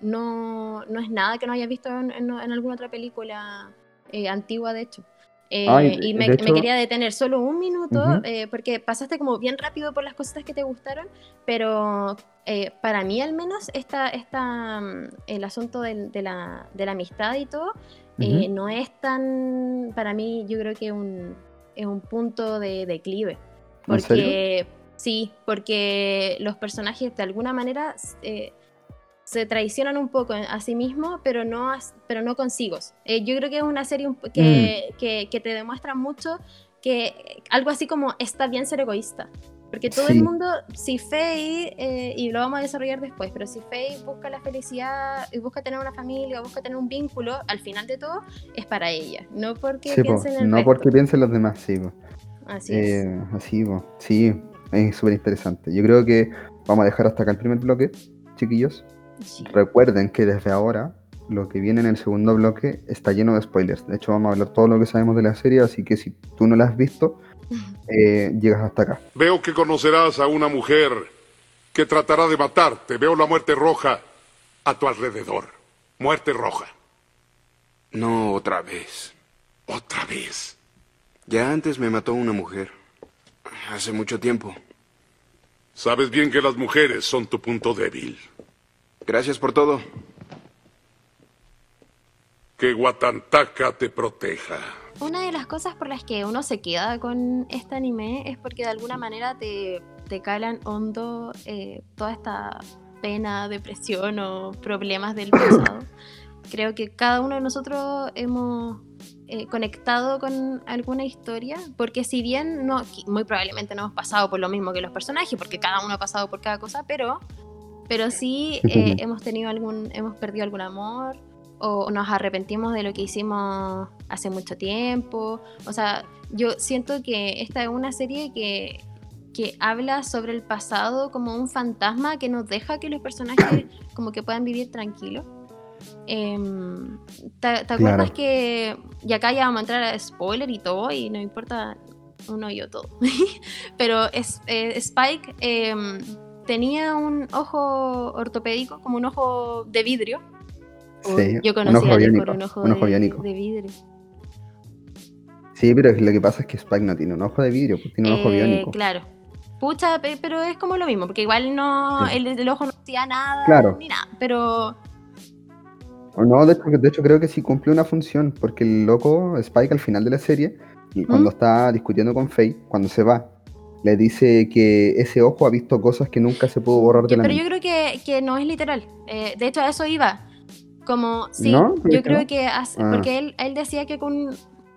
no, no es nada que no haya visto en, en- en alguna otra película eh, antigua, de hecho. Eh, y de- me, de quería detener solo un minuto eh, porque pasaste como bien rápido por las cositas que te gustaron, pero eh, para mí al menos esta, esta, mm, el asunto del- de, la, de la amistad y todo no es tan, para mí yo creo que un, es un punto de declive. ¿En serio? Porque sí, porque los personajes de alguna manera se traicionan un poco a sí mismos, pero no, pero no consigo. Eh, yo creo que es una serie que, Mm. que, que te demuestra mucho que algo así como está bien ser egoísta. Porque todo Sí. el mundo, si Faye, eh, y lo vamos a desarrollar después, pero si Faye busca la felicidad y busca tener una familia, busca tener un vínculo, al final de todo es para ella, no porque Sí, piensen en el no resto. porque piensen los demás, sí, po. Así es. Eh, así, po. sí, es súper interesante. Yo creo que vamos a dejar hasta acá el primer bloque, chiquillos. Sí. Recuerden que desde ahora lo que viene en el segundo bloque está lleno de spoilers. De hecho, vamos a hablar todo lo que sabemos de la serie, así que si tú no la has visto, eh, llegas hasta acá. Veo que conocerás a una mujer que tratará de matarte. Veo la muerte roja a tu alrededor. Muerte roja. No otra vez. Otra vez. Ya antes me mató una mujer. Hace mucho tiempo. Sabes bien que las mujeres son tu punto débil. Gracias por todo. Que Watantaka te proteja. Una de las cosas por las que uno se queda con este anime es porque de alguna manera te, te calan hondo eh, toda esta pena, depresión o problemas del pasado. Creo que cada uno de nosotros hemos eh, conectado con alguna historia, porque si bien no, muy probablemente no hemos pasado por lo mismo que los personajes, porque cada uno ha pasado por cada cosa, pero, pero sí eh, hemos tenido algún, hemos perdido algún amor, o nos arrepentimos de lo que hicimos hace mucho tiempo. O sea, yo siento que esta es una serie que, que habla sobre el pasado como un fantasma que nos deja que los personajes como que puedan vivir tranquilos. Em, ¿te, te acuerdas Claro. que, y acá ya vamos a entrar a spoiler y todo, y no importa uno y yo todo, pero es, eh, Spike em, tenía un ojo ortopédico, como un ojo de vidrio, Sí, yo un conocí ojo por un ojo, un ojo de, vidrio. Sí, pero lo que pasa es que Spike no tiene un ojo de vidrio, pues tiene un ojo Eh, biónico. Claro. Pucha, pe- pero es como lo mismo, porque igual no, Sí. el, el ojo no hacía nada Claro. ni nada, pero no, de hecho, de hecho creo que sí cumple una función, porque el loco Spike al final de la serie, y cuando ¿Mm? está discutiendo con Faye, cuando se va, le dice que ese ojo ha visto cosas que nunca se pudo borrar de la pero yo creo que, que no es literal. Eh, de hecho, a eso iba. Como, sí, ¿No? ¿Crees yo creo que, hace- Ah. porque él, él decía que con,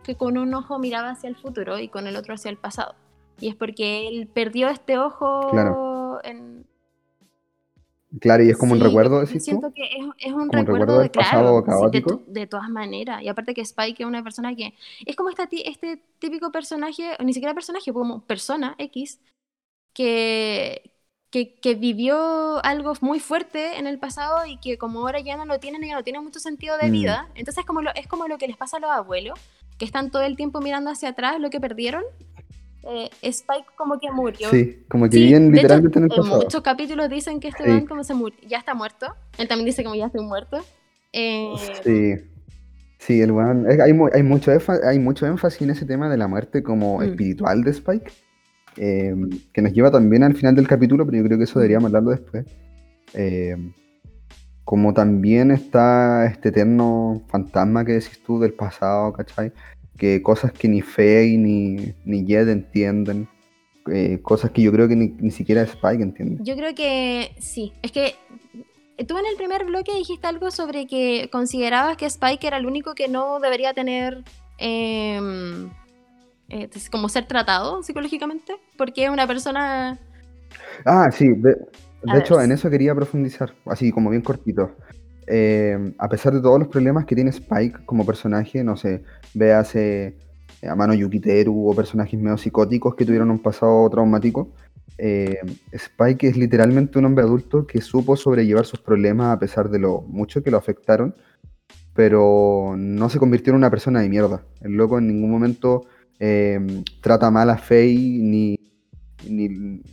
que con un ojo miraba hacia el futuro y con el otro hacia el pasado. Y es porque él perdió este ojo Claro. en... Claro, y es como un recuerdo, yo decís tú. siento que es, es un recuerdo, recuerdo de, claro, de, de todas maneras. Y aparte que Spike es una persona que es como esta este típico personaje, o ni siquiera personaje, como persona X, que, que, que vivió algo muy fuerte en el pasado y que como ahora ya no lo tienen ya no tiene mucho sentido de Mm. vida. Entonces como lo, es como lo que les pasa a los abuelos, que están todo el tiempo mirando hacia atrás lo que perdieron. Eh, Spike como que murió. Sí, como que Sí, viven de hecho, literalmente en el en pasado. muchos capítulos dicen que este man como se murió, ya está muerto. Él también dice como ya estoy muerto. Eh, Sí. Sí, el weón- hay, hay, mucho hay mucho énfasis en ese tema de la muerte como Mm. espiritual de Spike, eh, que nos lleva también al final del capítulo, pero yo creo que eso deberíamos hablarlo después. Eh, como también está este eterno fantasma que decís tú del pasado, ¿cachai? Que cosas que ni Faye ni, ni Jed entienden, eh, cosas que yo creo que ni, ni siquiera Spike entiende. Yo creo que sí. Es que tú en el primer bloque dijiste algo sobre que considerabas que Spike era el único que no debería tener em, eh, como ser tratado psicológicamente, porque es una persona... Ah, sí, de, hecho ver. en eso quería profundizar, así como bien cortito. Eh, a pesar de todos los problemas que tiene Spike como personaje, no sé, véase eh, a mano Yukiteru o personajes medio psicóticos que tuvieron un pasado traumático, eh, Spike es literalmente un hombre adulto que supo sobrellevar sus problemas a pesar de lo mucho que lo afectaron, pero no se convirtió en una persona de mierda. El loco en ningún momento eh, trata mal a Faye ni ni,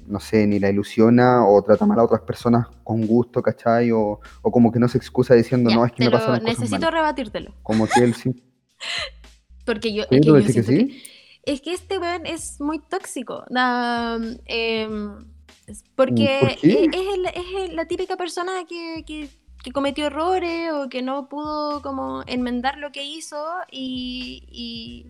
no sé, ni la ilusiona o trata mal a otras personas con gusto, ¿cachai? O, o como que no se excusa diciendo, Ya, no, es que me pasaron cosas necesito malas. rebatírtelo, Como que él sí. porque yo, es que ¿Tú yo decís que siento sí? que- es que este weón es muy tóxico. em, porque e- es, el- es la típica persona que, que- que cometió errores o que no pudo como enmendar lo que hizo y, y-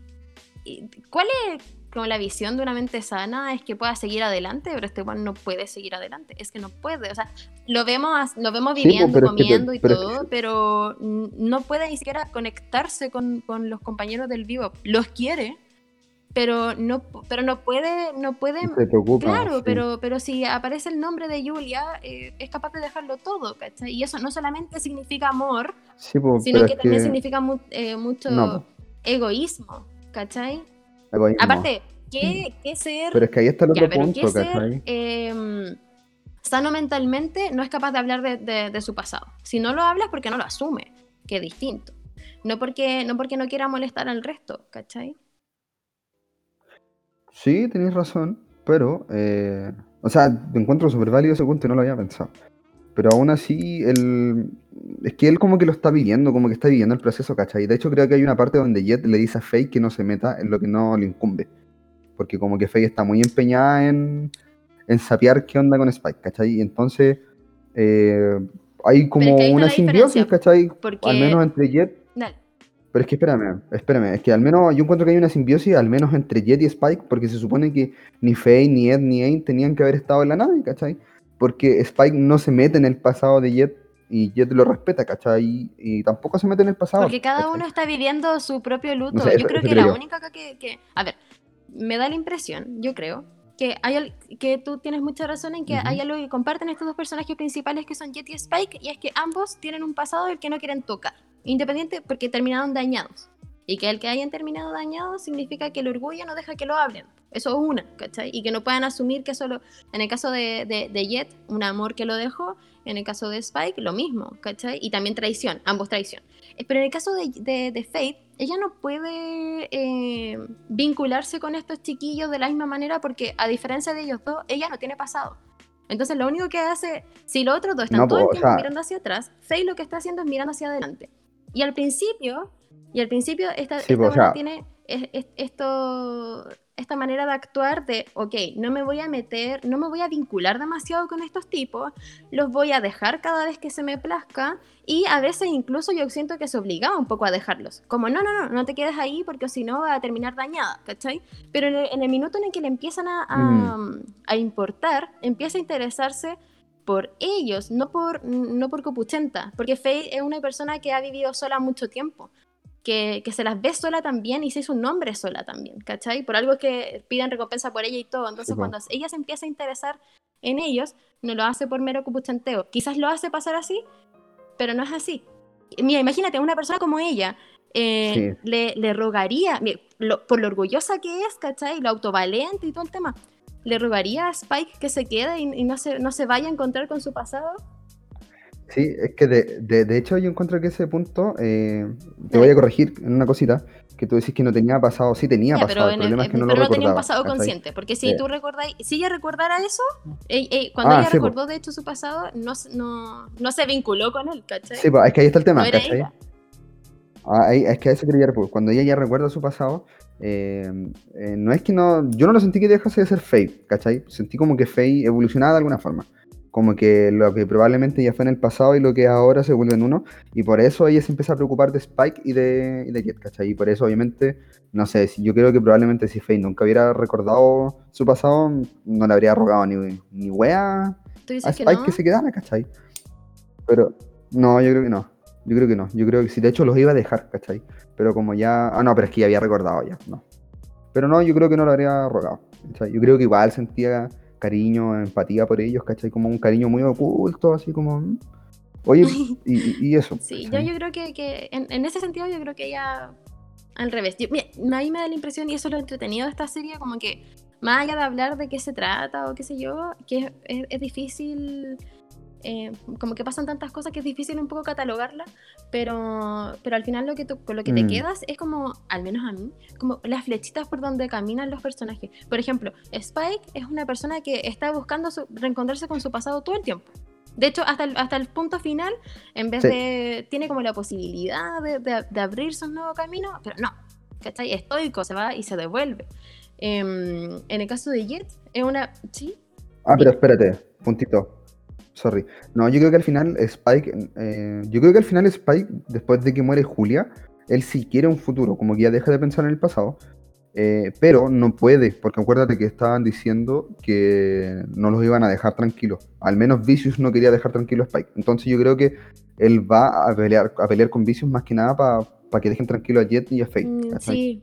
y ¿cuál es como la visión de una mente sana? Es que pueda seguir adelante, pero este weón no puede seguir adelante, es que no puede, o sea, lo vemos, lo vemos Sí, viviendo, pero es que te- comiendo y pero es que todo, pero no puede ni siquiera conectarse con, con los compañeros del vivo, los quiere, pero no, pero no puede, no puede Se preocupa. Claro, sí. pero, pero si aparece el nombre de Julia, eh, es capaz de dejarlo todo, ¿cachai? Y eso no solamente significa amor, Sí, pues, sino que también que- significa mu- eh, mucho No, egoísmo, ¿cachai? Egoísmo. Aparte, ¿qué, qué ser, Pero es que ahí está el otro punto, qué ser ¿cachai? em, sano mentalmente no es capaz de hablar de, de- de su pasado? Si no lo habla es porque no lo asume, que es distinto. No porque, no porque no quiera molestar al resto, ¿cachai? Sí, tenéis razón, pero, eh, o sea, me encuentro súper válido ese punto y no lo había pensado. Pero aún así, él, es que él como que lo está viviendo, como que está viviendo el proceso, ¿cachai? De hecho, creo que hay una parte donde Jet le dice a Faye que no se meta en lo que no le incumbe. Porque como que Faye está muy empeñada en, en sapear qué onda con Spike, ¿cachai? Y entonces eh, hay como es que una simbiosis, ¿cachai? porque- Al menos entre Jet Dale. pero es que espérame, espérame, es que al menos yo encuentro que hay una simbiosis, al menos entre Jet y Spike, porque se supone que ni Faye, ni Ed, ni Aang tenían que haber estado en la nave, ¿cachai? Porque Spike no se mete en el pasado de Jet y Jet lo respeta, ¿cachai? Y, y tampoco se mete en el pasado. Porque cada ¿cachai? uno está viviendo su propio luto. No sé, yo eso- creo eso que la única que, que- A ver, me da la impresión, yo creo, que hay que tú tienes mucha razón en que Ujú. hay algo que comparten estos dos personajes principales que son Jet y Spike, y es que ambos tienen un pasado del que no quieren tocar, independiente porque terminaron dañados. Y que el que hayan terminado dañados significa que el orgullo no deja que lo hablen. Eso es una, ¿cachai? Y que no puedan asumir que solo, en el caso de, de, de Jet, un amor que lo dejó, en el caso de Spike, lo mismo, ¿cachai? Y también traición, ambos traición. Eh, Pero en el caso de, de, de Faith, ella no puede eh, vincularse con estos chiquillos de la misma manera porque, a diferencia de ellos dos, ella no tiene pasado. Entonces, lo único que hace, si los otros dos están No, todo el po, o tiempo sea- mirando hacia atrás, Faith lo que está haciendo es mirando hacia adelante. Y al principio, y al principio esta, Sí, esta o sea- tiene es- es- esto, esta manera de actuar de, ok, no me voy a meter, no me voy a vincular demasiado con estos tipos, los voy a dejar cada vez que se me plazca y a veces incluso yo siento que se obligaba un poco a dejarlos. Como, no, no, no, no te quedes ahí porque si no va a terminar dañada, ¿cachai? Pero en el, en el minuto en el que le empiezan a, a, a importar, empieza a interesarse por ellos, no por, no por Copuchenta, porque Faye es una persona que ha vivido sola mucho tiempo. Que, que se las ve sola también y se hizo un nombre sola también, ¿cachai? Por algo que piden recompensa por ella y todo. Entonces, Sí, po. cuando ella se empieza a interesar en ellos, no lo hace por mero copuchanteo. Quizás lo hace pasar así, pero no es así. Mira, imagínate, una persona como ella eh, le, le rogaría, mira, lo- por lo orgullosa que es, ¿cachai? Lo autovalente y todo el tema, le rogaría a Spike que se quede y, y no, se, no se vaya a encontrar con su pasado. Sí, es que de, de, de hecho yo encuentro que ese punto, eh, te voy a corregir en una cosita, que tú decís que no tenía pasado, sí tenía pasado, pero el problema es que no pero lo no tenía un pasado consciente, porque si Eh. tú recordáis, si ella recordara eso, ey- ey, cuando Ah, ella sí, po. recordó de hecho su pasado, no, se- no, no se vinculó con él, ¿cachai? Sí, pues, es que ahí está el tema, No ¿cachai? Ah, ahí- es que a eso quería pues, Cuando ella ya recuerda su pasado, eh, eh, no es que no. Yo no lo sentí que dejase de ser Faye, ¿cachai? Sentí como que Faye evolucionaba de alguna forma. Como que lo que probablemente ya fue en el pasado y lo que ahora se vuelve en uno. Y por eso ella se empieza a preocupar de Spike y de, y de Jet, ¿cachai? Y por eso, obviamente, no sé, si yo creo que probablemente si Faye nunca hubiera recordado su pasado, no le habría rogado ni, ni wea ¿Tú a dices que Spike no? que se quedara, ¿cachai? Pero no, yo creo que no. Yo creo que no. Yo creo que sí, de hecho los iba a dejar, ¿cachai? Pero como ya. Ah, no, pero es que ya había recordado ya, no. Pero no, yo creo que no lo habría rogado. ¿cachai? Yo creo que igual sentía cariño, empatía por ellos, ¿cachai? Como un cariño muy oculto, así como. Oye, y, y- eso. Sí, yo, yo creo que, que en, en ese sentido yo creo que ella al revés. Yo- mira, a mí me da la impresión, y eso es lo entretenido de esta serie, como que más allá de hablar de qué se trata o qué sé yo, que es, es- es difícil, eh, como que pasan tantas cosas que es difícil un poco catalogarla, pero, pero al final lo que tú- con lo que te Mm. quedas es como, al menos a mí, como las flechitas por donde caminan los personajes. Por ejemplo, Spike es una persona que está buscando su- reencontrarse con su pasado todo el tiempo. De hecho, hasta el, hasta el punto final, en vez Sí. de. tiene como la posibilidad de, de- de abrirse un nuevo camino, pero no. ¿Cachai? Estoico, se va y se devuelve. Em, en el caso de Jet, es una. Sí, Ah, pero espérate, puntito. Sorry. No, yo creo que al final Spike, eh, yo creo que al final Spike, después de que muere Julia, él sí quiere un futuro, como que ya deja de pensar en el pasado, eh, pero no puede, porque acuérdate que estaban diciendo que no los iban a dejar tranquilos. Al menos Vicious no quería dejar tranquilo a Spike. Entonces yo creo que él va a pelear, a pelear con Vicious más que nada para que dejen tranquilo a Jet y a Faye. mm, sí,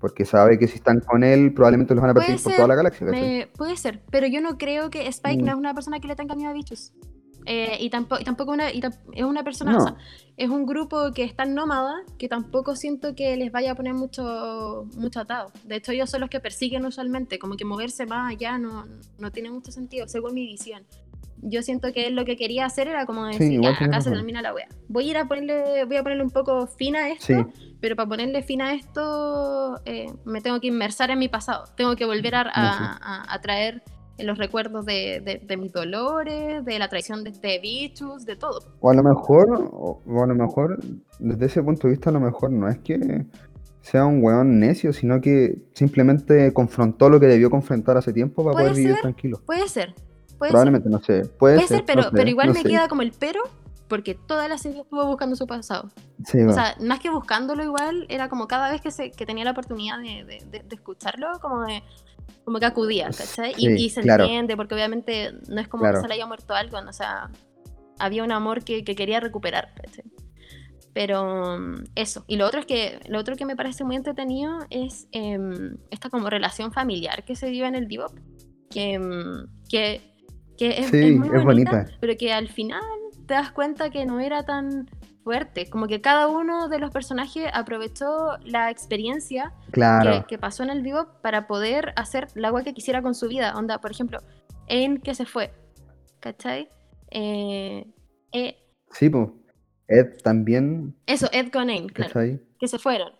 Porque sabe que si están con él, probablemente los van a perseguir por ser, toda la galaxia. me- puede ser, pero yo no creo que Spike Mm. no es una persona que le tenga miedo a bichos. Eh, y, tampoco, y tampoco una, y es una persona, No. o sea, es un grupo que está nómada, que tampoco siento que les vaya a poner mucho, mucho atado. De hecho, ellos son los que persiguen usualmente, como que moverse más allá no, no tiene mucho sentido, según mi visión. Yo siento que él lo que quería hacer era como decir, igual "Ya, acá se termina la wea. Voy a ir a ponerle, voy a ponerle un poco fin a esto, Sí. pero para ponerle fin a esto eh, me tengo que inmersar en mi pasado. Tengo que volver a, No, sí. a- a- a traer los recuerdos de, de- de mis dolores, de la traición de, de Bichus, de todo. O a lo mejor, o, o a lo mejor, desde ese punto de vista, a lo mejor no es que sea un weón necio, sino que simplemente confrontó lo que debió confrontar hace tiempo para poder vivir tranquilo. Puede ser. Puede Probablemente, no sé. Puede, ser, puede ser, pero, no sé, pero igual no me sé. queda como el pero, porque toda la serie estuvo buscando su pasado. Sí, O va. sea, más que buscándolo igual, era como cada vez que, se, que tenía la oportunidad de, de- de- de escucharlo, como de como que acudía, ¿cachai? Y- Sí, y, se claro. entiende, porque obviamente no es como Claro. que se le haya muerto algo, o sea, había un amor que, que quería recuperar, ¿cachai? Pero mm, eso. Y lo otro es que lo otro que me parece muy entretenido es em, esta como relación familiar que se vive en el Bebop, que, em, que, que es, Sí, es muy es bonita, bonita. pero que al final te das cuenta que no era tan fuerte, como que cada uno de los personajes aprovechó la experiencia claro. que, que pasó en el vivo para poder hacer la agua que quisiera con su vida. Onda, por ejemplo, en que se fue, ¿cachai? Eh, eh, Sí, pues. Ed también, eso, Ed con Aang, claro, que se fueron.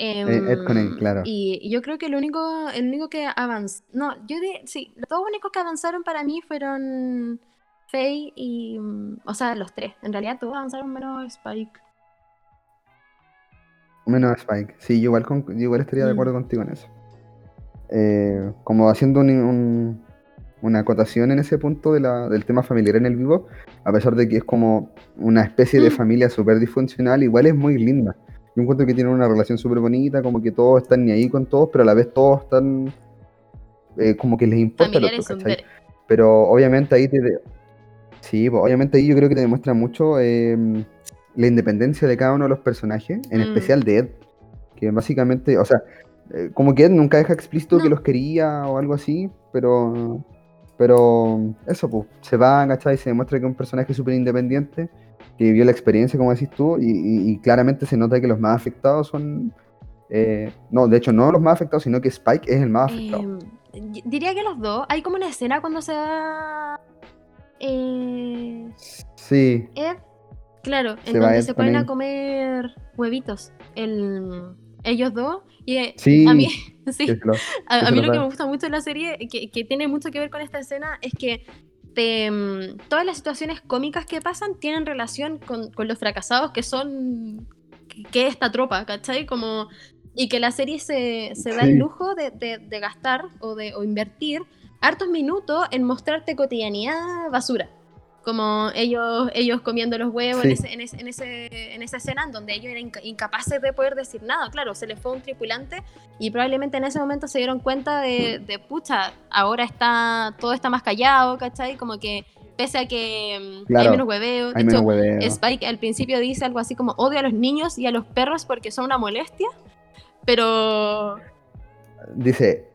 Em, Ed con Aang, claro. Y, y yo creo que el único, el único que avanzó, no, yo di, sí, los dos únicos que avanzaron para mí fueron Faye y, mm, o sea, los tres. En realidad todos avanzaron menos Spike. Menos Spike. Sí, yo igual, con- yo igual estaría de Mm. acuerdo contigo en eso. Eh, como haciendo un- un- una acotación en ese punto de la- del tema familiar en el vivo, a pesar de que es como una especie de Mm. familia súper disfuncional, igual es muy linda. Yo encuentro que tienen una relación súper bonita, como que todos están ni ahí con todos, pero a la vez todos están eh, como que les importa ¿cachai? ver- Pero obviamente ahí te... de- Sí, pues, obviamente ahí yo creo que te demuestra mucho eh, la independencia de cada uno de los personajes, en Mm. especial de Ed, que básicamente, o sea, eh, como que Ed nunca deja explícito que los quería o algo así, pero... Pero eso, pues, se va, ¿cachai? Se demuestra que es un personaje súper independiente, que vivió la experiencia, como decís tú, y, y- y claramente se nota que los más afectados son... eh, no, de hecho, no los más afectados, sino que Spike es el más afectado. Em, y- diría que los dos. Hay como una escena cuando se va. eh, sí, Ed. Claro, en Se va donde se ponen a comer huevitos. El, ellos dos. Y eh, Sí, a mí, sí, lo- a, mí lo que me gusta mucho de la serie, que, que tiene mucho que ver con esta escena, es que te, mm, todas las situaciones cómicas que pasan tienen relación con, con los fracasados que son qué es esta tropa, ¿cachai? Como, y que la serie se, se da Sí. el lujo de, de- de gastar o de o invertir hartos minutos en mostrarte cotidianidad basura. Como ellos, ellos comiendo los huevos en, Sí. ese, en, ese- en, ese- en esa escena en donde ellos eran inca- incapaces de poder decir nada. Claro, se les fue un tripulante y probablemente en ese momento se dieron cuenta de, de pucha, ahora está todo está más callado, ¿cachai? Como que pese a que mm, hay Claro, menos hueveo. De Hay menos hecho, hueveo. Spike al principio dice algo así como odio a los niños y a los perros porque son una molestia. Pero Dice,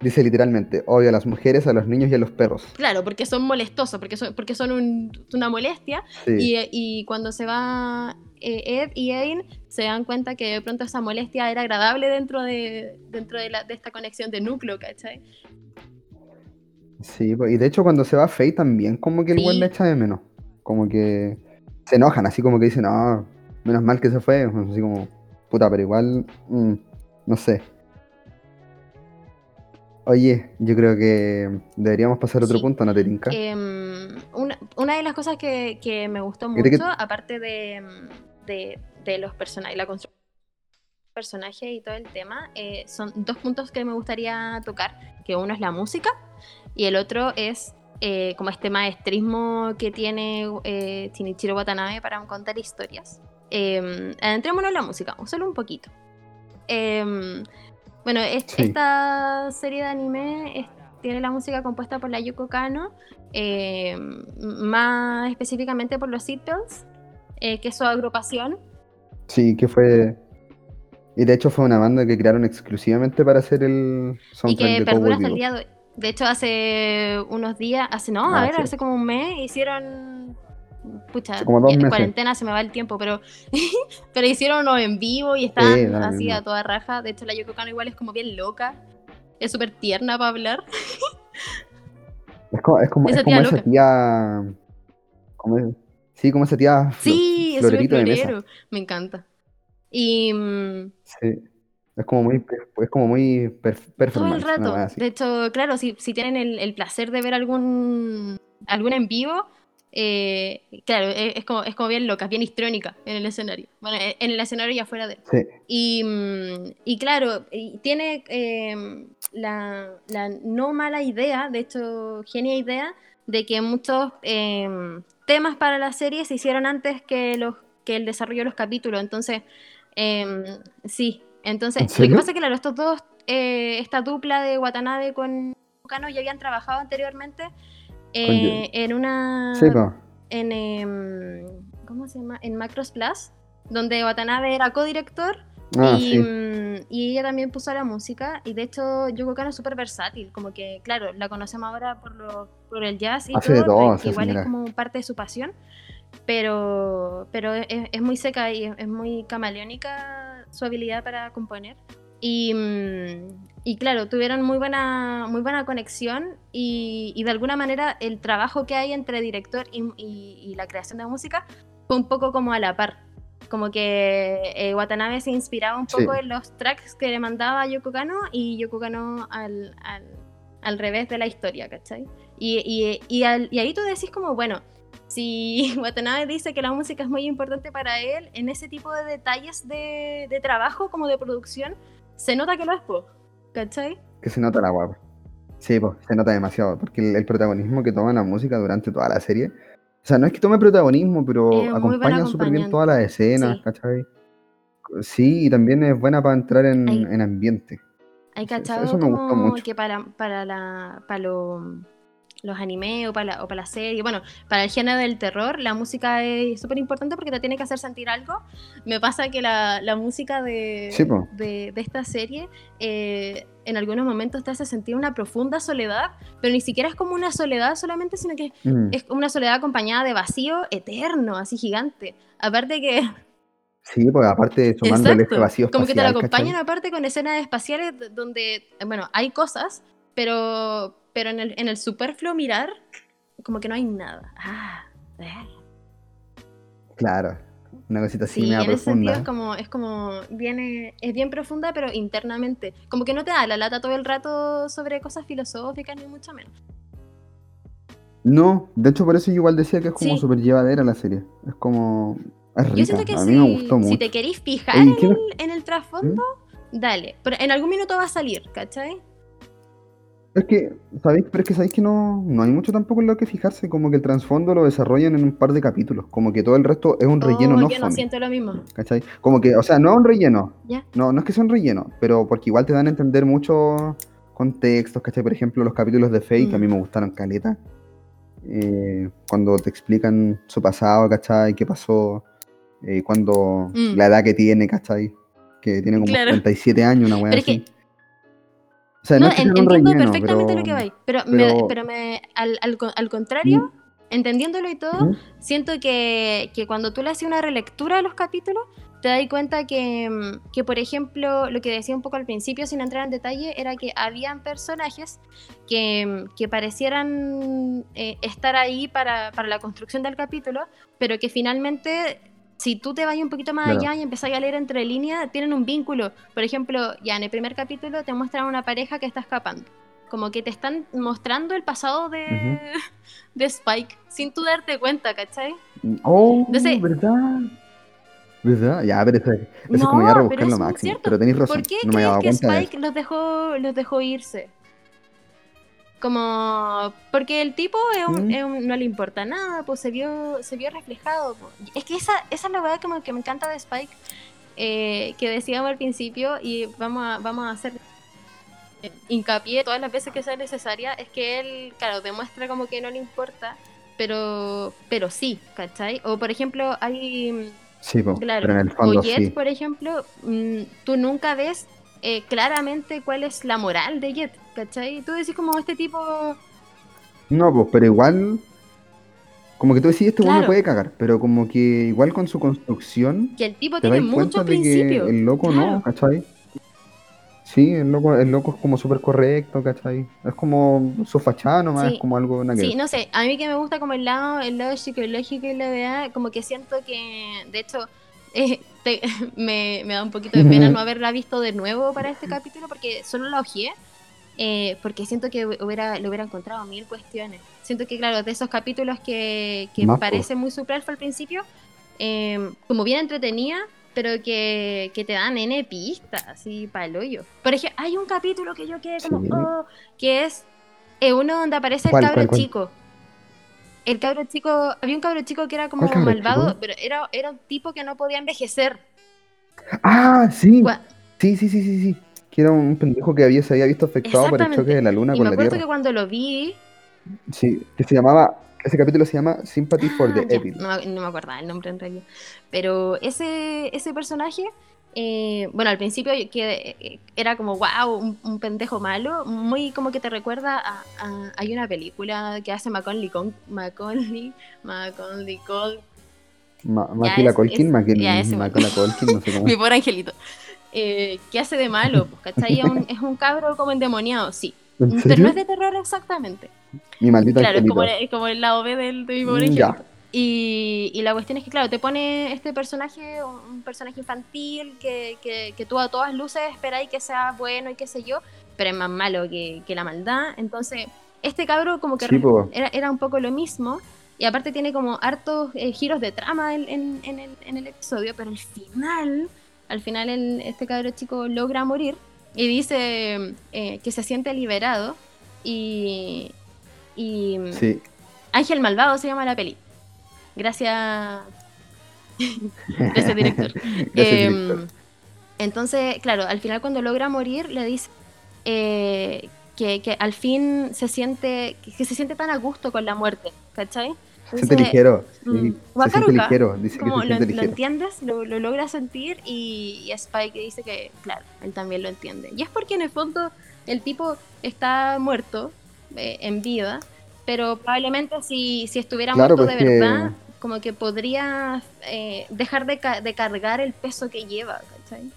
dice literalmente, odio a las mujeres, a los niños y a los perros. claro, porque son molestosos, porque son, porque son un- una molestia. Sí, Y, y cuando se va eh, Ed y Erin, se dan cuenta que de pronto esa molestia era agradable dentro de, dentro de, la- de esta conexión de núcleo, ¿cachai? sí, pues, y de hecho cuando se va Faye también como que el Sí. buen le echa de menos. Como que se enojan, así como que dicen, no, menos mal que se fue. Así como, puta, pero igual, mm, no sé. Oye, yo creo que deberíamos pasar a otro Sí. punto, ¿no te tinca? Em, una, una de las cosas que, que me gustó Creo que- mucho, aparte de, mm, de, de los personajes, la construcción personajes y todo el tema, eh, son dos puntos que me gustaría tocar, que uno es la música y el otro es eh, como este maestrismo que tiene eh, Shinichiro Watanabe para contar historias. Em, adentrémonos en la música, solo un poquito. Bueno, es- Sí. esta serie de anime es- tiene la música compuesta por la Yoko Kano, eh, más específicamente por los Seatbelts, eh, que es su agrupación. Sí, que fue... Y de hecho fue una banda que crearon exclusivamente para hacer el y soundtrack que de perdura hasta el día de hoy. De hecho, hace unos días, hace no, Ah, a ver, sí. hace como un mes, hicieron. Pucha, como dos en meses. cuarentena se me va el tiempo, pero, pero hicieron uno en vivo y estaban lo así mismo. a toda raja. De hecho, la Yoko Kano igual es como bien loca, es súper tierna para hablar. Es como, es como, Esa es como tía esa tía... como- sí, como esa tía Sí, es súper me encanta. Y mm, Sí. Es como muy, es como muy perf- todo el rato. De hecho, claro, si, si tienen el, el placer de ver algún, algún en vivo, eh, claro, es, es como, es como bien loca, bien histrónica en el escenario. Bueno, en en el escenario y afuera de él. Sí, Y, mm, y claro, tiene eh, la, la no mala idea, de hecho, genia idea, de que muchos eh, temas para la serie se hicieron antes que, los, que el desarrollo de los capítulos. Entonces, eh, sí. Entonces, ¿En lo que pasa es que, claro, estos dos, eh, esta dupla de Watanabe con Kano ya habían trabajado anteriormente eh, en una sí, en em, ¿cómo se llama? En Macros Plus, donde Watanabe era codirector Ah, y, sí. mm, y ella también puso la música y de hecho Yoko Kano es súper versátil, como que claro, la conocemos ahora por, lo, por el jazz y Hace todo, que esa igual señora. es como parte de su pasión, pero, pero es, es muy seca y es, es muy camaleónica su habilidad para componer. Y, mm, y claro, tuvieron muy buena, muy buena conexión y, y de alguna manera el trabajo que hay entre director y, y- y la creación de música fue un poco como a la par. Como que eh, Watanabe se inspiraba un Sí. poco en los tracks que le mandaba Yoko Kano y Yoko Kano al, al, al revés de la historia, ¿cachai? Y, al- y ahí tú decís como, bueno, si Watanabe dice que la música es muy importante para él, en ese tipo de detalles de, de trabajo, como de producción, se nota que lo es, po, ¿cachai? Que se nota la guapa. Sí, pues, se nota demasiado. Porque el, el protagonismo que toma la música durante toda la serie. O sea, no es que tome protagonismo, pero acompaña súper bien todas las escenas, Sí. ¿cachai? Sí, y también es buena para entrar en, ambiente. Hay Eso- cachado eso me gustó como mucho. que para, para, la, para lo- los animes o para, la, o para la serie, bueno, para el género del terror, la música es súper importante porque te tiene que hacer sentir algo. Me pasa que la, la música de, Sí, de, de esta serie eh, en algunos momentos te hace sentir una profunda soledad, pero ni siquiera es como una soledad solamente, sino que Mm. es una soledad acompañada de vacío eterno, así gigante. Aparte que Sí, porque aparte sumando el Exacto. vacío Como que te la espacial, ¿cachai? acompañan aparte con escenas espaciales donde, bueno, hay cosas, pero, pero en, el, en el superfluo mirar, como que no hay nada. Ah, eh. Claro, una cosita así Sí, en ese sentido profunda. es como, es como, viene, es bien profunda, pero internamente. Como que no te da la lata todo el rato sobre cosas filosóficas, ni mucho menos. No, de hecho por eso yo igual decía que es como Sí. súper llevadera la serie. Es como... Es Yo rica, siento que a si, mí me gustó si mucho. te querís fijar en ¿qué me- el, en el trasfondo, dale. Pero en algún minuto va a salir, ¿cachai? Es que, ¿sabéis? Pero es que sabéis que no, no hay mucho tampoco en lo que fijarse, como que el trasfondo lo desarrollan en un par de capítulos, como que todo el resto es un relleno Oh, no yo no fome, siento lo mismo. ¿cachai? Como que, o sea, no es un relleno, Ya. no, no es que sea un relleno, pero porque igual te dan a entender muchos contextos, ¿cachai? Por ejemplo, los capítulos de Faye, que a mí Mm. me gustaron caleta, eh, cuando te explican su pasado, ¿cachai? ¿Qué pasó? eh, cuando Mm. la edad que tiene, ¿cachai? Que tiene como Claro. 37 años, una weá así. que- O sea, No, no, es que en- sea un entiendo relleno, perfectamente pero- lo que vais. Pero, me, pero- me, al, al, con- al contrario, entendiéndolo y todo, siento que, que cuando tú le haces una relectura a los capítulos, te das cuenta que, que, por ejemplo, lo que decía un poco al principio, sin entrar en detalle, era que habían personajes que, que parecieran eh, estar ahí para, para la construcción del capítulo, pero que finalmente, si tú te vas un poquito más Claro. allá y empezás a leer entre líneas, tienen un vínculo. Por ejemplo, ya en el primer capítulo te muestran una pareja que está escapando. Como que te están mostrando el pasado de, de Spike, sin tú darte cuenta, ¿cachai? Oh, Entonces- ¿verdad? ¿Verdad? Ya, pero eso, eso es como ya No, rebuscar pero lo máximo. cierto. Pero tenéis razón, ¿Por qué no me crees que de Spike los dejó, los dejó irse? Como porque el tipo es un- Mm. es un- no le importa nada, pues se vio, se vio reflejado. Es que esa, esa es la verdad como que me encanta de Spike, eh, que decíamos al principio, y vamos a, vamos a hacer eh, hincapié todas las veces que sea necesaria, es que él, claro, demuestra como que no le importa, pero, pero sí, ¿cachai? O por ejemplo, hay Sí, po, Claro. pero en el fondo o Jet, sí. por ejemplo, mm, tú nunca ves eh, claramente cuál es la moral de Jet, ¿cachai? Tú decís como este tipo... No, pues, pero igual. Como que tú decís, este Claro. puede cagar. Pero como que igual con su construcción, Que el tipo te tiene muchos principios. el loco no. ¿cachai? Sí, el loco, el loco es como súper correcto, ¿cachai? Es como su fachada nomás, Sí. es como algo Sí, no sé, a mí que me gusta como el lado, el lado psicológico y la verdad, como que siento que, de hecho, eh, te- me, me da un poquito de pena no haberla visto de nuevo para este capítulo porque solo la ojeé, eh, porque siento que hubiera, le hubiera encontrado mil cuestiones. Siento que, claro, de esos capítulos que, que Más, po. parece muy superfluo al principio, eh, como bien entretenida, pero que, que te dan N pistas, así para el hoyo. Por ejemplo, hay un capítulo que yo quedé como, Sí. oh, que es eh, uno donde aparece el ¿Cuál, cabro chico. El cabro chico, había un cabro chico que era como ¿Cuál cabro malvado, chico? pero era, era un tipo que no podía envejecer. Ah, sí. Gua- Sí, sí, sí, sí, sí. Que era un pendejo que había, se había visto afectado por el choque de la luna Y con me la acuerdo Tierra. que cuando lo vi, Sí, que se llamaba, ese capítulo se llama Sympathy for Ah, the ya, Evil. no, me- no me acordaba el nombre en realidad. Pero ese, ese personaje, eh, bueno, al principio que eh, era como, wow, un, un pendejo malo, muy como que te recuerda a, a- Hay una película que hace Macaulay, Con, Macaulay, Macaulay Culkin, Ma Macaulay Macaulay Culkin, no sé cómo. mi pobre angelito. Eh, ¿Qué hace de malo? Pues, ¿cachai? Un, es un cabro como endemoniado, sí. ¿En Pero no es de terror exactamente. Mi maldito Claro, es como, el- es como el lado B del, de mi pobre Mm, angelito. ya. Y, y la cuestión es que, claro, te pone este personaje, un personaje infantil que, que, que tú a todas luces esperáis que sea bueno y qué sé yo, pero es más malo que, que la maldad. Entonces, este cabro como que Sí, era, era un poco lo mismo. Y aparte tiene como hartos eh, giros de trama en, en- en el, en el episodio, pero al final, al final el- este cabro chico logra morir y dice eh, que se siente liberado y... y Sí. Ángel Malvado se llama la peli. Gracias. Gracias, director. Gracias, Em, director. entonces, claro, al final cuando logra morir, le dice eh, que, que al fin se siente, que se siente tan a gusto con la muerte, ¿cachai? Se siente Entonces, ligero. mm, sí, Se siente ligero. Dice que como se lo, siente lo ligero. entiendes, lo, lo logra sentir y, y Spike dice que, claro, él también lo entiende. Y es porque en el fondo el tipo está muerto eh, en vida, pero probablemente si, si estuviera Claro, muerto pues de que- verdad, como que podría eh, dejar de, ca- de cargar el peso que lleva, ¿cachai?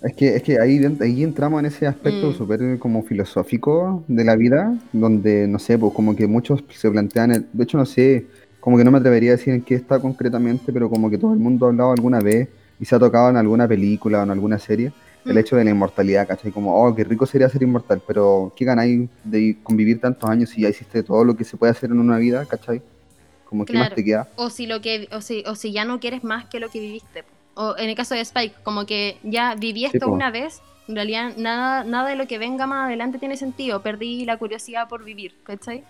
Es que, es que ahí, ahí entramos en ese aspecto Mm. súper como filosófico de la vida, donde, no sé, pues como que muchos se plantean, el- de hecho no sé, como que no me atrevería a decir en qué está concretamente, pero como que todo el mundo ha hablado alguna vez y se ha tocado en alguna película o en alguna serie, el Mm. hecho de la inmortalidad, ¿cachai? Como, oh, qué rico sería ser inmortal, pero ¿qué ganáis de convivir tantos años si ya hiciste todo lo que se puede hacer en una vida, ¿cachai? Como que más te queda. O si, lo que, o, si, o si ya no quieres más que lo que viviste. O en el caso de Spike, como que ya viví esto po. una vez, en realidad nada, nada de lo que venga más adelante tiene sentido. Perdí la curiosidad por vivir, ¿cachai?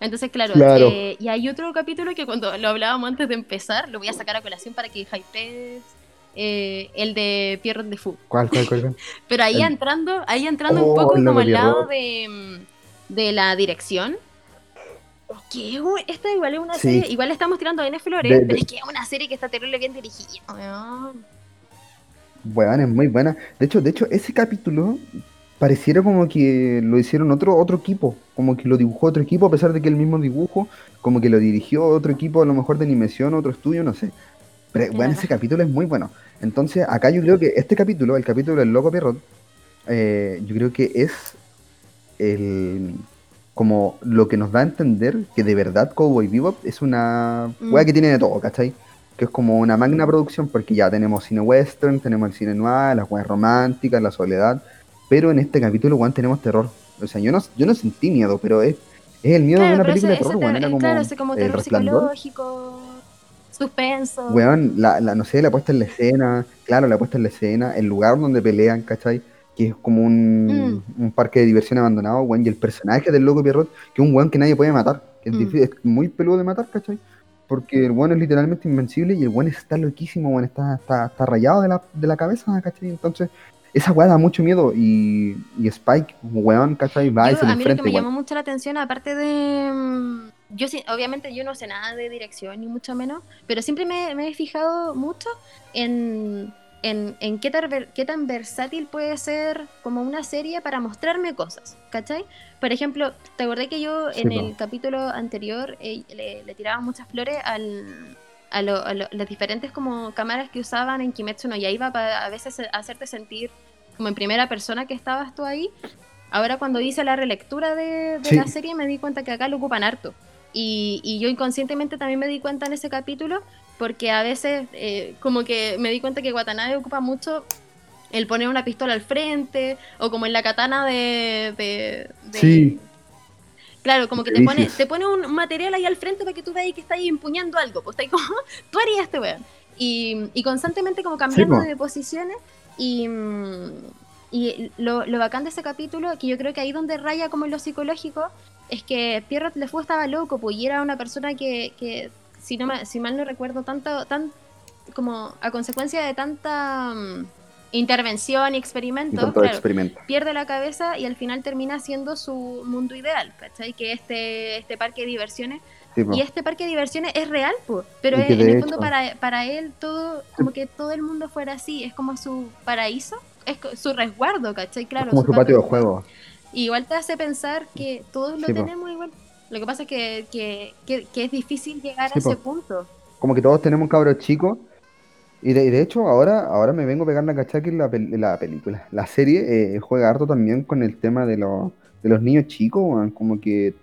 Entonces, claro, Claro. eh, y hay otro capítulo que cuando lo hablábamos antes de empezar, lo voy a sacar a colación para que hypees eh, el de Pierrot de Fou. ¿Cuál, cuál, cuál? cuál? Pero ahí El- entrando, ahí entrando Oh, un poco como al lado Pierrot. de, de la dirección. Que esta igual es una Sí. serie, igual estamos tirando a N Flores, De- de- pero es que es una serie que está terrible bien dirigida, weón. Weón, es muy buena. De hecho, de hecho, ese capítulo pareciera como que lo hicieron otro, otro equipo. Como que lo dibujó otro equipo, a pesar de que el mismo dibujo, como que lo dirigió otro equipo, a lo mejor de animación, otro estudio, no sé. Pero bueno, ese capítulo es muy bueno. Entonces, acá yo creo que este capítulo, el capítulo del Loco Pierrot, eh, yo creo que es el como lo que nos da a entender que de verdad Cowboy Bebop es una Mm. que tiene de todo, ¿cachai? Que es como una magna producción porque ya tenemos cine western, tenemos el cine noir, las weas románticas, la soledad, pero en este capítulo, weón, tenemos terror. O sea, yo no, yo no sentí miedo, pero es, es el miedo de una película ese, de terror, weón. ter- Era como, claro, ese como El terror Resplandor. psicológico, suspenso. Weón, la, la, no sé, la puesta en la escena, claro, la puesta en la escena, el lugar donde pelean, ¿cachai? Que es como un, un parque de diversión abandonado, weón, y el personaje del loco Pierrot, que es un weón que nadie puede matar, que es, Mm. difícil- es muy peludo de matar, ¿cachai? Porque el weón es literalmente invencible y el weón está loquísimo, weón, está, está, está rayado de la, de la cabeza, ¿cachai? Entonces, esa weá da mucho miedo y, y Spike, weón, ¿cachai? Va y Yo- se le a mí lo que me llamó mucho la atención, aparte de... mm, Yo obviamente yo no sé nada de dirección, ni mucho menos, pero siempre me, me he fijado mucho en, en, en qué, tan ver- qué tan versátil puede ser como una serie para mostrarme cosas, ¿cachai? Por ejemplo, ¿te acordé que yo en el capítulo anterior eh, le, le tiraba muchas flores al, a, lo- a lo- las diferentes como cámaras que usaban en Kimetsu no Yaiba para a veces hacerte sentir como en primera persona que estabas tú ahí? Ahora cuando hice la relectura de, de Sí. la serie me di cuenta que acá lo ocupan harto. Y, y yo inconscientemente también me di cuenta en ese capítulo porque a veces eh, como que me di cuenta que Watanabe ocupa mucho el poner una pistola al frente o como en la katana de... de- de- Sí. Claro, como que te pone, te pone un material ahí al frente para que tú veas que está ahí empuñando algo. Pues está ahí como, tú harías este weón. Y, y constantemente como cambiando po. de posiciones. Y, mm, y lo, lo bacán de ese capítulo, que yo creo que ahí donde raya como en lo psicológico, es que Pierrot Lefou estaba loco, pues, y era una persona que, que si, no si mal no recuerdo, tanto, tan, como a consecuencia de tanta mm, intervención y experimento, claro, experimento. pierde la cabeza y al final termina siendo su mundo ideal, ¿cachai? Que este, este parque de diversiones. Sí, po. Y este parque de diversiones es real, pues. Pero es- en el fondo hecho- para, para él todo, como que todo el mundo fuera así, es como su paraíso, es su resguardo, ¿cachai? Claro. es como su patio de juego. Y igual te hace pensar que todos lo Sí, po. tenemos. Lo que pasa es que, que, que- que es difícil llegar Sí, a ese punto. como que todos tenemos cabros chicos. Y de, de hecho, ahora, ahora me vengo a pegar la cachada que la, la película, la serie eh, juega harto también con el tema de, los de los niños chicos, como que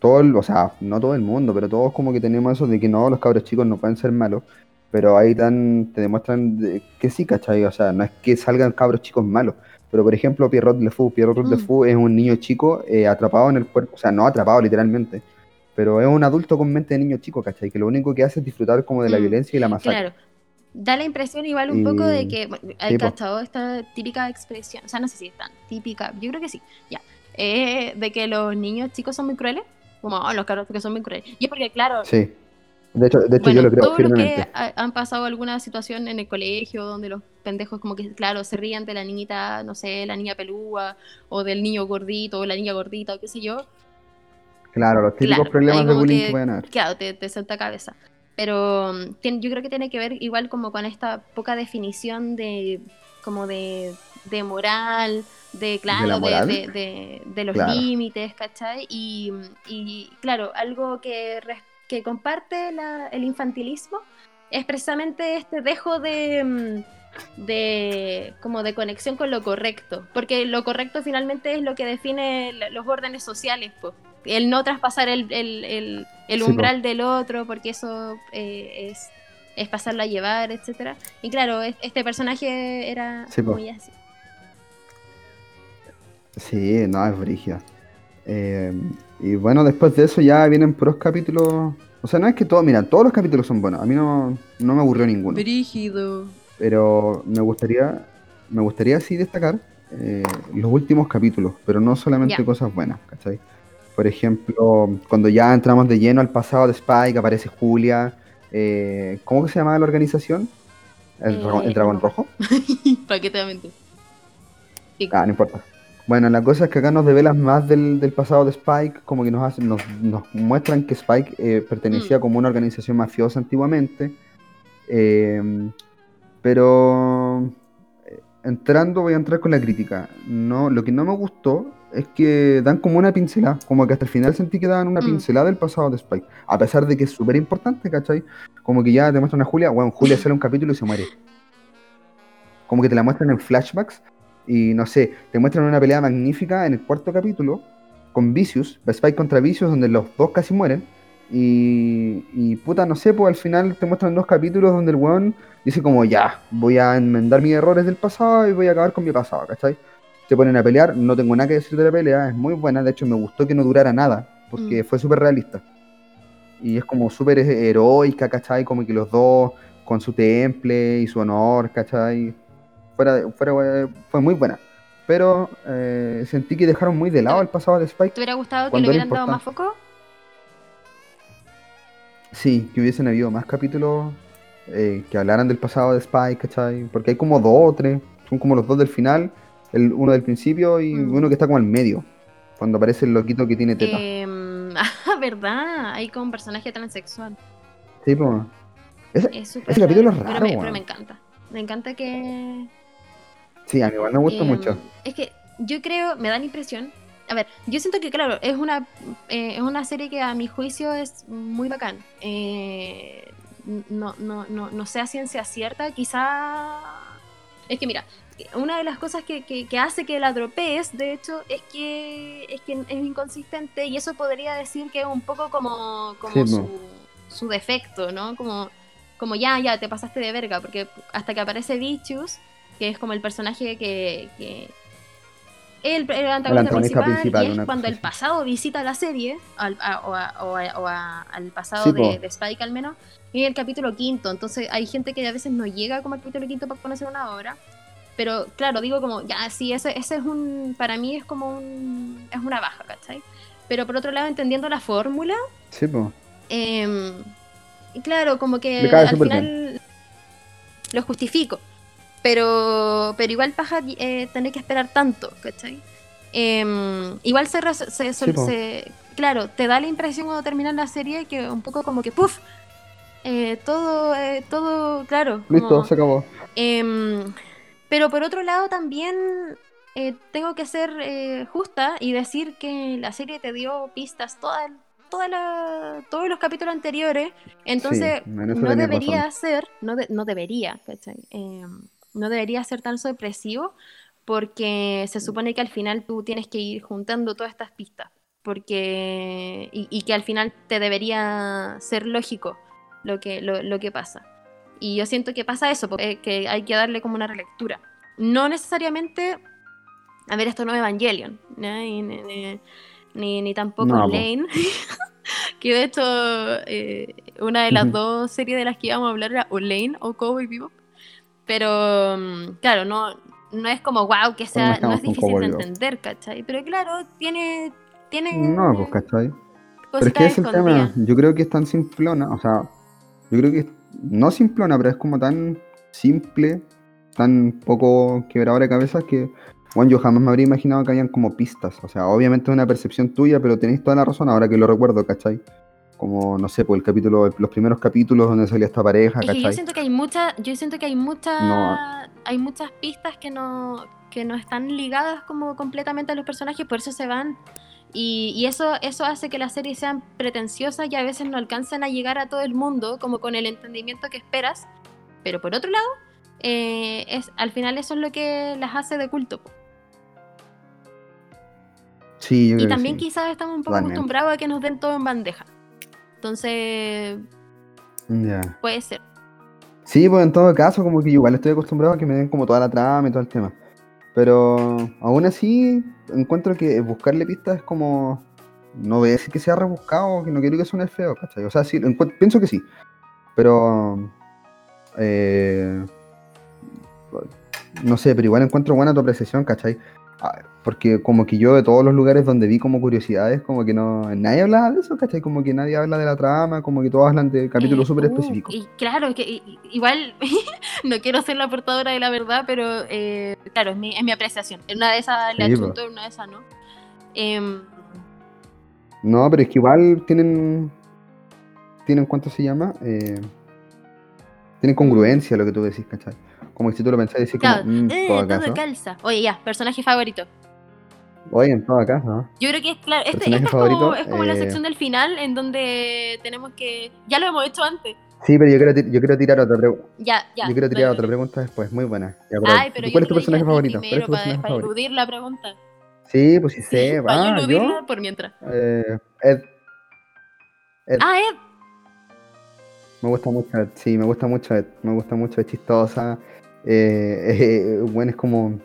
todo, el- o sea, no todo el mundo, pero todos como que tenemos eso de que no, los cabros chicos no pueden ser malos, pero ahí tan, te demuestran de- que sí, ¿cachai? O sea, no es que salgan cabros chicos malos, pero por ejemplo, Pierrot Lefou, Pierrot Mm. Lefou es un niño chico eh, atrapado en el cuerpo, o sea, no atrapado literalmente, pero es un adulto con mente de niño chico, ¿cachai? Que lo único que hace es disfrutar como de la Mm, violencia y la masacre. Claro. Da la impresión igual un poco de que hay cachado esta típica expresión, o sea, no sé si es tan típica, yo creo que sí, ya, eh, de que los niños chicos son muy crueles, como "Oh, los cabros que son muy crueles. Y es porque, claro, Sí. De hecho, de hecho bueno, yo lo creo todos los que firmemente. ha- han pasado alguna situación en el colegio donde los pendejos como que, claro, se rían de la niñita, no sé, la niña pelúa, o del niño gordito, o la niña gordita, o qué sé yo, Claro, los típicos Claro, problemas de bullying que, que- pueden haber. claro, te, te salta cabeza. Pero mm, yo creo que tiene que ver igual como con esta poca definición de como de, de moral, de claro, de, moral? de- de- de los Claro. límites, ¿cachai? Y, y, claro, algo que, que comparte la- el infantilismo es precisamente este dejo de, mm, de como de conexión con lo correcto, porque lo correcto finalmente es lo que define los órdenes sociales, pues. El no traspasar el, el, el- el Sí, po. umbral del otro, porque eso eh, es, es pasarlo a llevar, etcétera. Y claro, es- este personaje era Sí, muy así. Sí, no, es brígida. Eh, y bueno, después de eso ya vienen puros capítulos. O sea, no es que todos, mira, todos los capítulos son buenos. A mí no, no me aburrió ninguno. Brígido. Pero me gustaría, me gustaría sí destacar eh, los últimos capítulos, pero no solamente cosas buenas, ¿cachai? Por ejemplo, cuando ya entramos de lleno al pasado de Spike, aparece Julia. eh, ¿Cómo que se llamaba la organización? ¿El, Eh, dragón, el dragón no. rojo? ¿Para qué te voy a mentir? Sí. Ah, no importa. Bueno, la cosa es que acá nos develan más del, del pasado de Spike, como que nos, hacen, nos, nos muestran que Spike eh, pertenecía Mm. como una organización mafiosa antiguamente. Pero eh, entrando, voy a entrar con la crítica. No, lo que no me gustó es que dan como una pincelada, como que hasta el final sentí que daban una Mm. pincelada del pasado de Spike, a pesar de que es súper importante, ¿cachai? Como que ya te muestran a Julia, bueno, Julia sale un capítulo y se muere. Como que te la muestran en flashbacks y no sé, te muestran una pelea magnífica en el cuarto capítulo con Vicious, Spike contra Vicious, donde los dos casi mueren. Y, y puta, no sé, pues al final te muestran dos capítulos donde el weón dice como ya, voy a enmendar mis errores del pasado y voy a acabar con mi pasado, ¿cachai? Se ponen a pelear, no tengo nada que decir de la pelea, es muy buena, de hecho me gustó que no durara nada, porque Mm. fue súper realista. Y es como súper heroica, ¿cachai? Como que los dos con su temple y su honor, ¿cachai? Fuera, fuera, eh, fue muy buena. Pero eh, sentí que dejaron muy de lado el pasado de Spike. ¿Te hubiera gustado que le era hubieran dado más foco? Sí, que hubiesen habido más capítulos eh, que hablaran del pasado de Spike, ¿cachai? Porque hay como dos o tres, son como los dos del final, el uno del principio y Mm. uno que está como al medio, cuando aparece el loquito que tiene teta. Em, ah, verdad, hay como un personaje transexual. Sí, pues. Ese- Es súper Ese capítulo es pero raro, me, pero me encanta. Me encanta que. sí, a mí igual me gusta em, mucho. Es que yo creo, me da la impresión. A ver, yo siento que, claro, es una, eh, es una serie que a mi juicio es muy bacán. Eh, no, no, no, no sé a ciencia cierta, quizá. Es que mira, una de las cosas que, que- que hace que la dropees, de hecho, es que es que es inconsistente y eso podría decir que es un poco como, como Sí, su, su defecto, ¿no? Como, como ya, ya, te pasaste de verga, porque hasta que aparece Vicious, que es como el personaje que... que el, el antagonista antagonista principal, principal, y es una cuando el pasado visita la serie, al, a- o, a- o a- o a- al pasado Sí, de, de Spike al menos, y el capítulo quinto, entonces hay gente que a veces no llega como al capítulo quinto para conocer una obra, pero claro, digo como, ya, sí, ese, ese es un, para mí es como un, es una baja, ¿cachai? Pero por otro lado, entendiendo la fórmula, Sí, pues. eh, y claro, como que al final lo justifico. Pero, pero igual paja eh, tener que esperar tanto, ¿cachai? Eh, igual se, se- Claro, te da la impresión cuando termina la serie que un poco como que ¡puf! Eh, todo, eh, todo, claro. Listo, como- se acabó. Em, pero por otro lado también eh, tengo que ser eh, justa y decir que la serie te dio pistas toda, toda la- todos los capítulos anteriores. Entonces no debería razón. ser, no, de- no debería, ¿cachai? No debería ser tan sorpresivo porque se supone que al final tú tienes que ir juntando todas estas pistas. Porque, y, y que al final te debería ser lógico lo que, lo, lo que pasa. Y yo siento que pasa eso, porque que hay que darle como una relectura. No necesariamente, a ver, esto no es Evangelion, ¿no? ni, ni, ni- ni- ni tampoco No. Lane, que de hecho eh, una de las dos series de las que íbamos a hablar era o Lane o Cowboy Bebop. Pero mm, claro, no, no es como wow que sea, no es difícil de entender, ¿cachai? Pero claro, tiene, tiene No, pues, ¿cachai? Pero es que es el tema. Yo creo que es tan simplona, o sea, yo creo que es- no simplona, pero es como tan simple, tan poco quebradora de cabezas que, bueno, yo jamás me habría imaginado que habían como pistas. O sea, obviamente es una percepción tuya, pero tenéis toda la razón ahora que lo recuerdo, ¿cachai? Como, no sé, pues el capítulo, los primeros capítulos donde salía esta pareja, Es que yo siento que hay muchas, yo siento que hay muchas, No. hay muchas pistas que no, que no están ligadas como completamente a los personajes, por eso se van. Y, y eso, eso hace que las series sean pretenciosas y a veces no alcancen a llegar a todo el mundo, como con el entendimiento que esperas. Pero por otro lado, eh, es, al final eso es lo que las hace de culto. Sí, yo Y creo que también sí. quizás estamos un poco acostumbrados a que nos den todo en bandeja. Entonces, puede ser. Sí, pues en todo caso, como que igual estoy acostumbrado a que me den como toda la trama y todo el tema. Pero aún así, encuentro que buscarle pistas es como. No voy a decir que sea rebuscado, que no quiero que suene feo, ¿cachai? O sea, sí, pienso que sí. Pero. eh, no sé, pero igual encuentro buena tu apreciación, ¿cachai? Ah, Porque como que yo de todos los lugares donde vi como curiosidades, como que no. Nadie hablaba de eso, ¿cachai? Como que nadie habla de la trama, como que todos hablan de capítulos Eh, súper uh, específicos. Y claro, que igual no quiero ser la portadora de la verdad, pero eh, claro, es mi, es mi apreciación. En una de esas le Sí, en una de esas no. Em, No, pero es que igual tienen. Tienen, ¿cuánto se llama? Eh, tienen congruencia lo que tú decís, ¿cachai? Como que si tú lo pensás, decís claro, como, mm, eh, todo todo caso. calza. Oye, ya, personaje favorito. Oye, en todo caso, ¿no? Yo creo que es claro, este, esta es como, es como la eh, sección del final en donde tenemos que. Ya lo hemos hecho antes. Sí, pero yo quiero, yo quiero tirar otra pregunta. Ya, ya. yo quiero tirar otra pregunta después, muy buena. Ya, pero, Ay, pero ¿Cuál es tu personaje favorito? ¿Cuál es primero tu para, favorito? eludir la pregunta. Sí, pues sí sé. para Ah, eludirla yo. por mientras. Eh, Ed. Ed. Ah, Ed. Me gusta mucho Ed. Sí, me gusta mucho Ed. Me gusta mucho, es chistosa. Eh, eh, bueno, es como.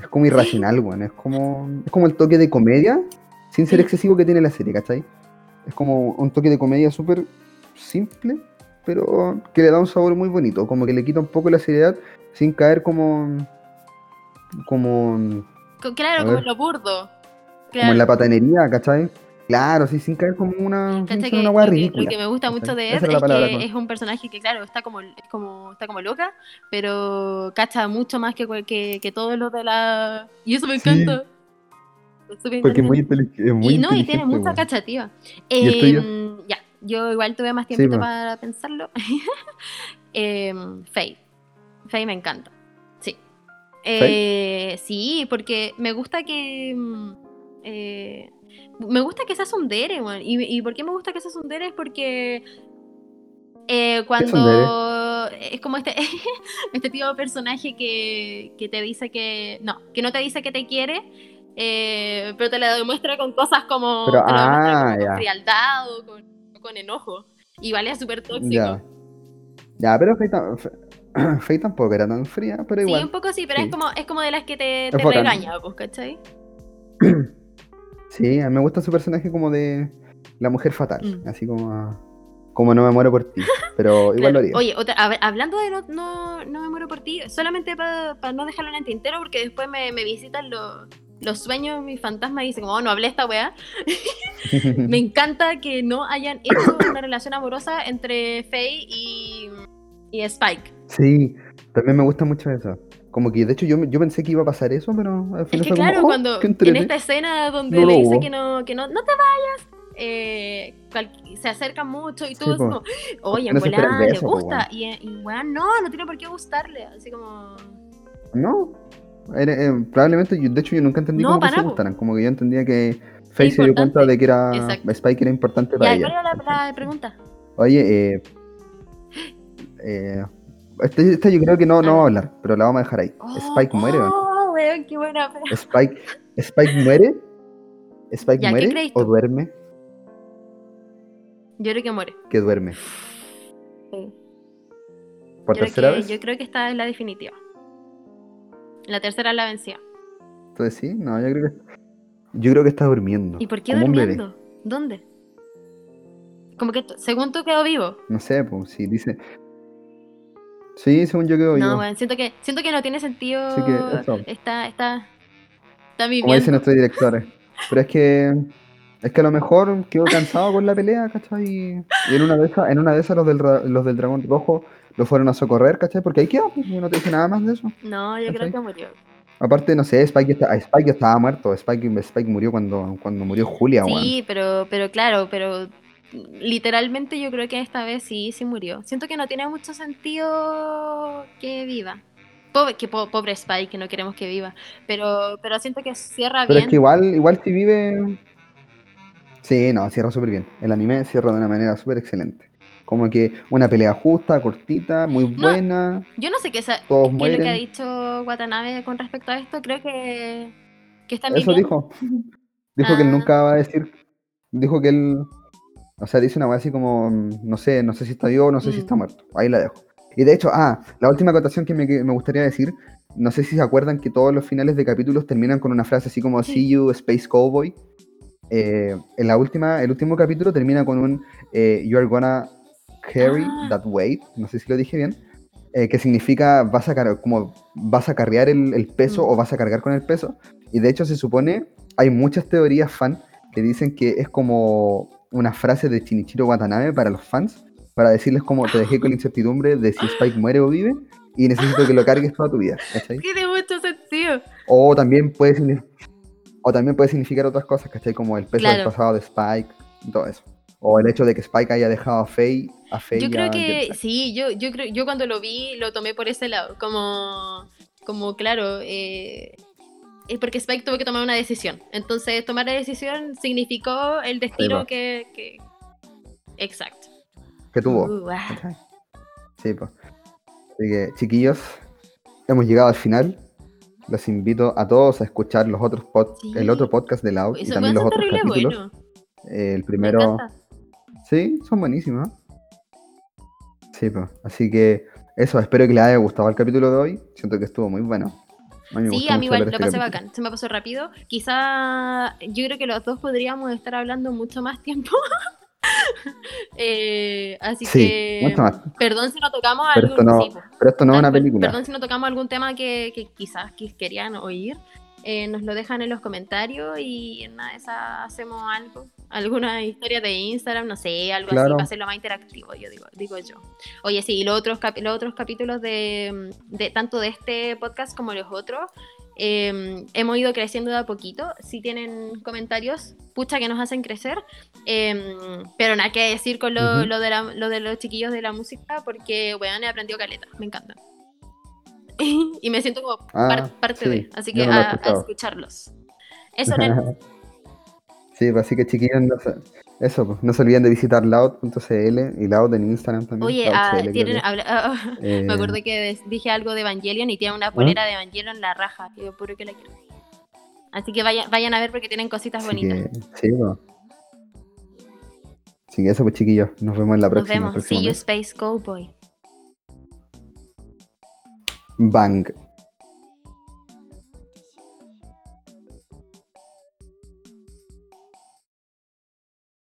Es como irracional, bueno. Es como. Es como el toque de comedia, sin ser excesivo que tiene la serie, ¿cachai? Es como un toque de comedia súper simple, pero que le da un sabor muy bonito. Como que le quita un poco la seriedad sin caer como. Como. Co- Claro, como ver. lo burdo. Como en la patanería, ¿cachai? Claro, sí, sin caer como una. sin ¿Cachai ser que una lo, hueá que, ridícula. lo que me gusta mucho de Ed es palabra que es un personaje que, claro, está como, es como, está como loca, pero cacha mucho más que, que, que todos los de la... Y eso me Sí. encanta. Súper Porque es muy, inteligente. intelig- es muy y no, y tiene mucha weón. cachativa. Em, ya, yo igual tuve más tiempo po. para pensarlo. Em, Faye. Faye me encanta. Sí. Eh, sí, porque me gusta que. mm, eh, me gusta que sea sundere, weón. ¿Y, ¿Y por qué me gusta que sea sundere? Es porque. eh, cuando es como este este tipo de personaje que, que te dice que no que no te dice que te quiere eh, pero te lo demuestra con cosas como Pero, ah, ya. con frialdad o con, con enojo y vale es súper tóxico Ya. Ya, pero Faye, tampoco era tan fría, pero Sí, igual. un poco sí, pero Sí. es como es como de las que te, te regaña, pues, ¿cachai? Sí, a mí me gusta su personaje como de la mujer fatal. Mm. Así como. Como no me muero por ti. Pero igual Claro. lo haría. Oye, otra- hablando de no, no, no me muero por ti, solamente para no dejarlo en el tintero, porque después me, me visitan los, los sueños, mi fantasma y dice como, oh, no hablé esta weá. Me encanta que no hayan hecho una relación amorosa entre Faye y, y Spike. Sí, también me gusta mucho eso. Como que de hecho yo, yo pensé que iba a pasar eso, pero al Es que como, claro, "Oh, cuando en entrete". esta escena donde No le dice que no, que no, no te vayas, eh, cual- se acercan mucho y todo Sí, es po. como, oye, No volada le po, gusta. Y, y weón, no, no tiene por qué gustarle. Así como. No. Era- eh, probablemente, yo- de hecho yo nunca entendí No, cómo que se gustaran. Como que yo entendía que Faye se dio cuenta de que era Exacto. Spike era importante para Ya, ella. ¿cuál era la, la pregunta? Oye, eh, eh, este, este yo creo que no, no va a hablar, pero la vamos a dejar ahí. Spike muere, ¿o no? Oh, weón, qué buena. Spike, Spike muere. Spike Ya, ¿qué muere o duerme. Yo creo que muere. Que duerme. Sí. Por yo, tercera que, vez. yo creo que esta es la definitiva. La tercera es la vencida. Entonces sí, no, yo creo que. Yo creo que está durmiendo. ¿Y por qué durmiendo? ¿Dónde? Como que, según tú quedó vivo. No sé, pues si dice. Sí, según yo quedo No, yo. weón, siento que, siento que no tiene sentido. Así que eso. Está, está, está Como viviendo. dicen nuestros directores. Pero es que. Es que a lo mejor quedó cansado con la pelea, ¿cachai? Y en una de esas, en una de esas los del, los del dragón rojo lo fueron a socorrer, ¿cachai? Porque ahí quedó, pues, no te dice nada más de eso. No, yo creo que murió. Aparte, no sé, Spike, está, Spike estaba muerto. Spike, Spike murió cuando, cuando murió Julia. Sí, pero, pero claro, pero literalmente yo creo que esta vez sí, sí murió. Siento que no tiene mucho sentido que viva. Pobre, que po- pobre Spike, que no queremos que viva. Pero, pero siento que cierra Pero bien. es que igual, igual si vive. Sí, no, cierra súper bien. El anime cierra de una manera súper excelente. Como que una pelea justa, cortita, muy No, buena. Yo no sé qué, es lo que ha dicho Watanabe con respecto a esto. Creo que, que está Eso dijo. Dijo que él Ah. nunca va a decir. Dijo que él. O sea, dice una cosa así como. mm, No sé, no sé si está vivo no sé si Mm. está muerto. Ahí la dejo. Y de hecho, ah, la última acotación que me, que me gustaría decir. no sé si se acuerdan que todos los finales de capítulos terminan con una frase así como. See you, Space Cowboy. Eh, en la última, el último capítulo termina con un eh, You are gonna carry Ah. that weight, no sé si lo dije bien, eh, que significa vas a, car- como vas a carrear el, el peso Mm. o vas a cargar con el peso. Y de hecho se supone, hay muchas teorías fan que dicen que es como una frase de Shinichiro Watanabe para los fans, para decirles como te dejé con la incertidumbre de si Spike muere o vive y necesito que lo cargues toda tu vida. ¿cachai? Tiene mucho sentido. O también puede significar, o también puede significar otras cosas, ¿cachai? Como el peso del pasado de Spike y todo eso. O el hecho de que Spike haya dejado a Faye, a Faye Yo creo a que sí, yo, yo creo, yo cuando lo vi lo tomé por ese lado, como, como claro, eh, porque Spike tuvo que tomar una decisión. Entonces tomar la decisión significó el destino que, que- exacto. que tuvo. Uh, ah. Sí, pues. Así que, chiquillos, hemos llegado al final. Los invito a todos a escuchar los otros pod- Sí. el otro podcast de Loud y también los otros capítulos. bueno. Eh, el Me primero, sí, son buenísimos. Sí, pues. Así que eso, espero que les haya gustado el capítulo de hoy. Siento que estuvo muy bueno. A mí Sí, a mí igual lo este pasé capítulo. bacán, se me pasó rápido. Quizá yo creo que los dos podríamos estar hablando mucho más tiempo. Eh, así Sí, que perdón si no tocamos Pero algún esto no, sí, pero esto no es una película. Perdón si no tocamos algún tema que, que quizás que querían oír. Eh, nos lo dejan en los comentarios y en esas hacemos algo. Alguna historia de Instagram, no sé, algo así Claro. para hacerlo más interactivo, yo digo, digo yo. Oye, sí, y los otros, los otros capítulos de, de tanto de este podcast como los otros, eh, hemos ido creciendo de a poquito. Si tienen comentarios, pucha que nos hacen crecer. Eh, pero nada que decir con lo, Ujú. lo de la- lo de los chiquillos de la música, porque, weón, he aprendido caleta, me encanta. y me siento como Ah, par- parte sí, de, así que no a, a escucharlos. Eso, Nen. Sí, pues así que chiquillos, no se, eso, pues, no se olviden de visitar loud.cl y loud en Instagram también. Oye, ah, tienen, habla- ah, Eh, me acordé que dije algo de Evangelion y tienen una polera de Evangelion en la raja. Yo puro que la quiero. Así que vayan, vayan a ver porque tienen cositas así bonitas. que, sí, pues. Así que eso, pues chiquillos, nos vemos en la Nos próxima. el vemos. próximo See you. Space Cowboy. Bang.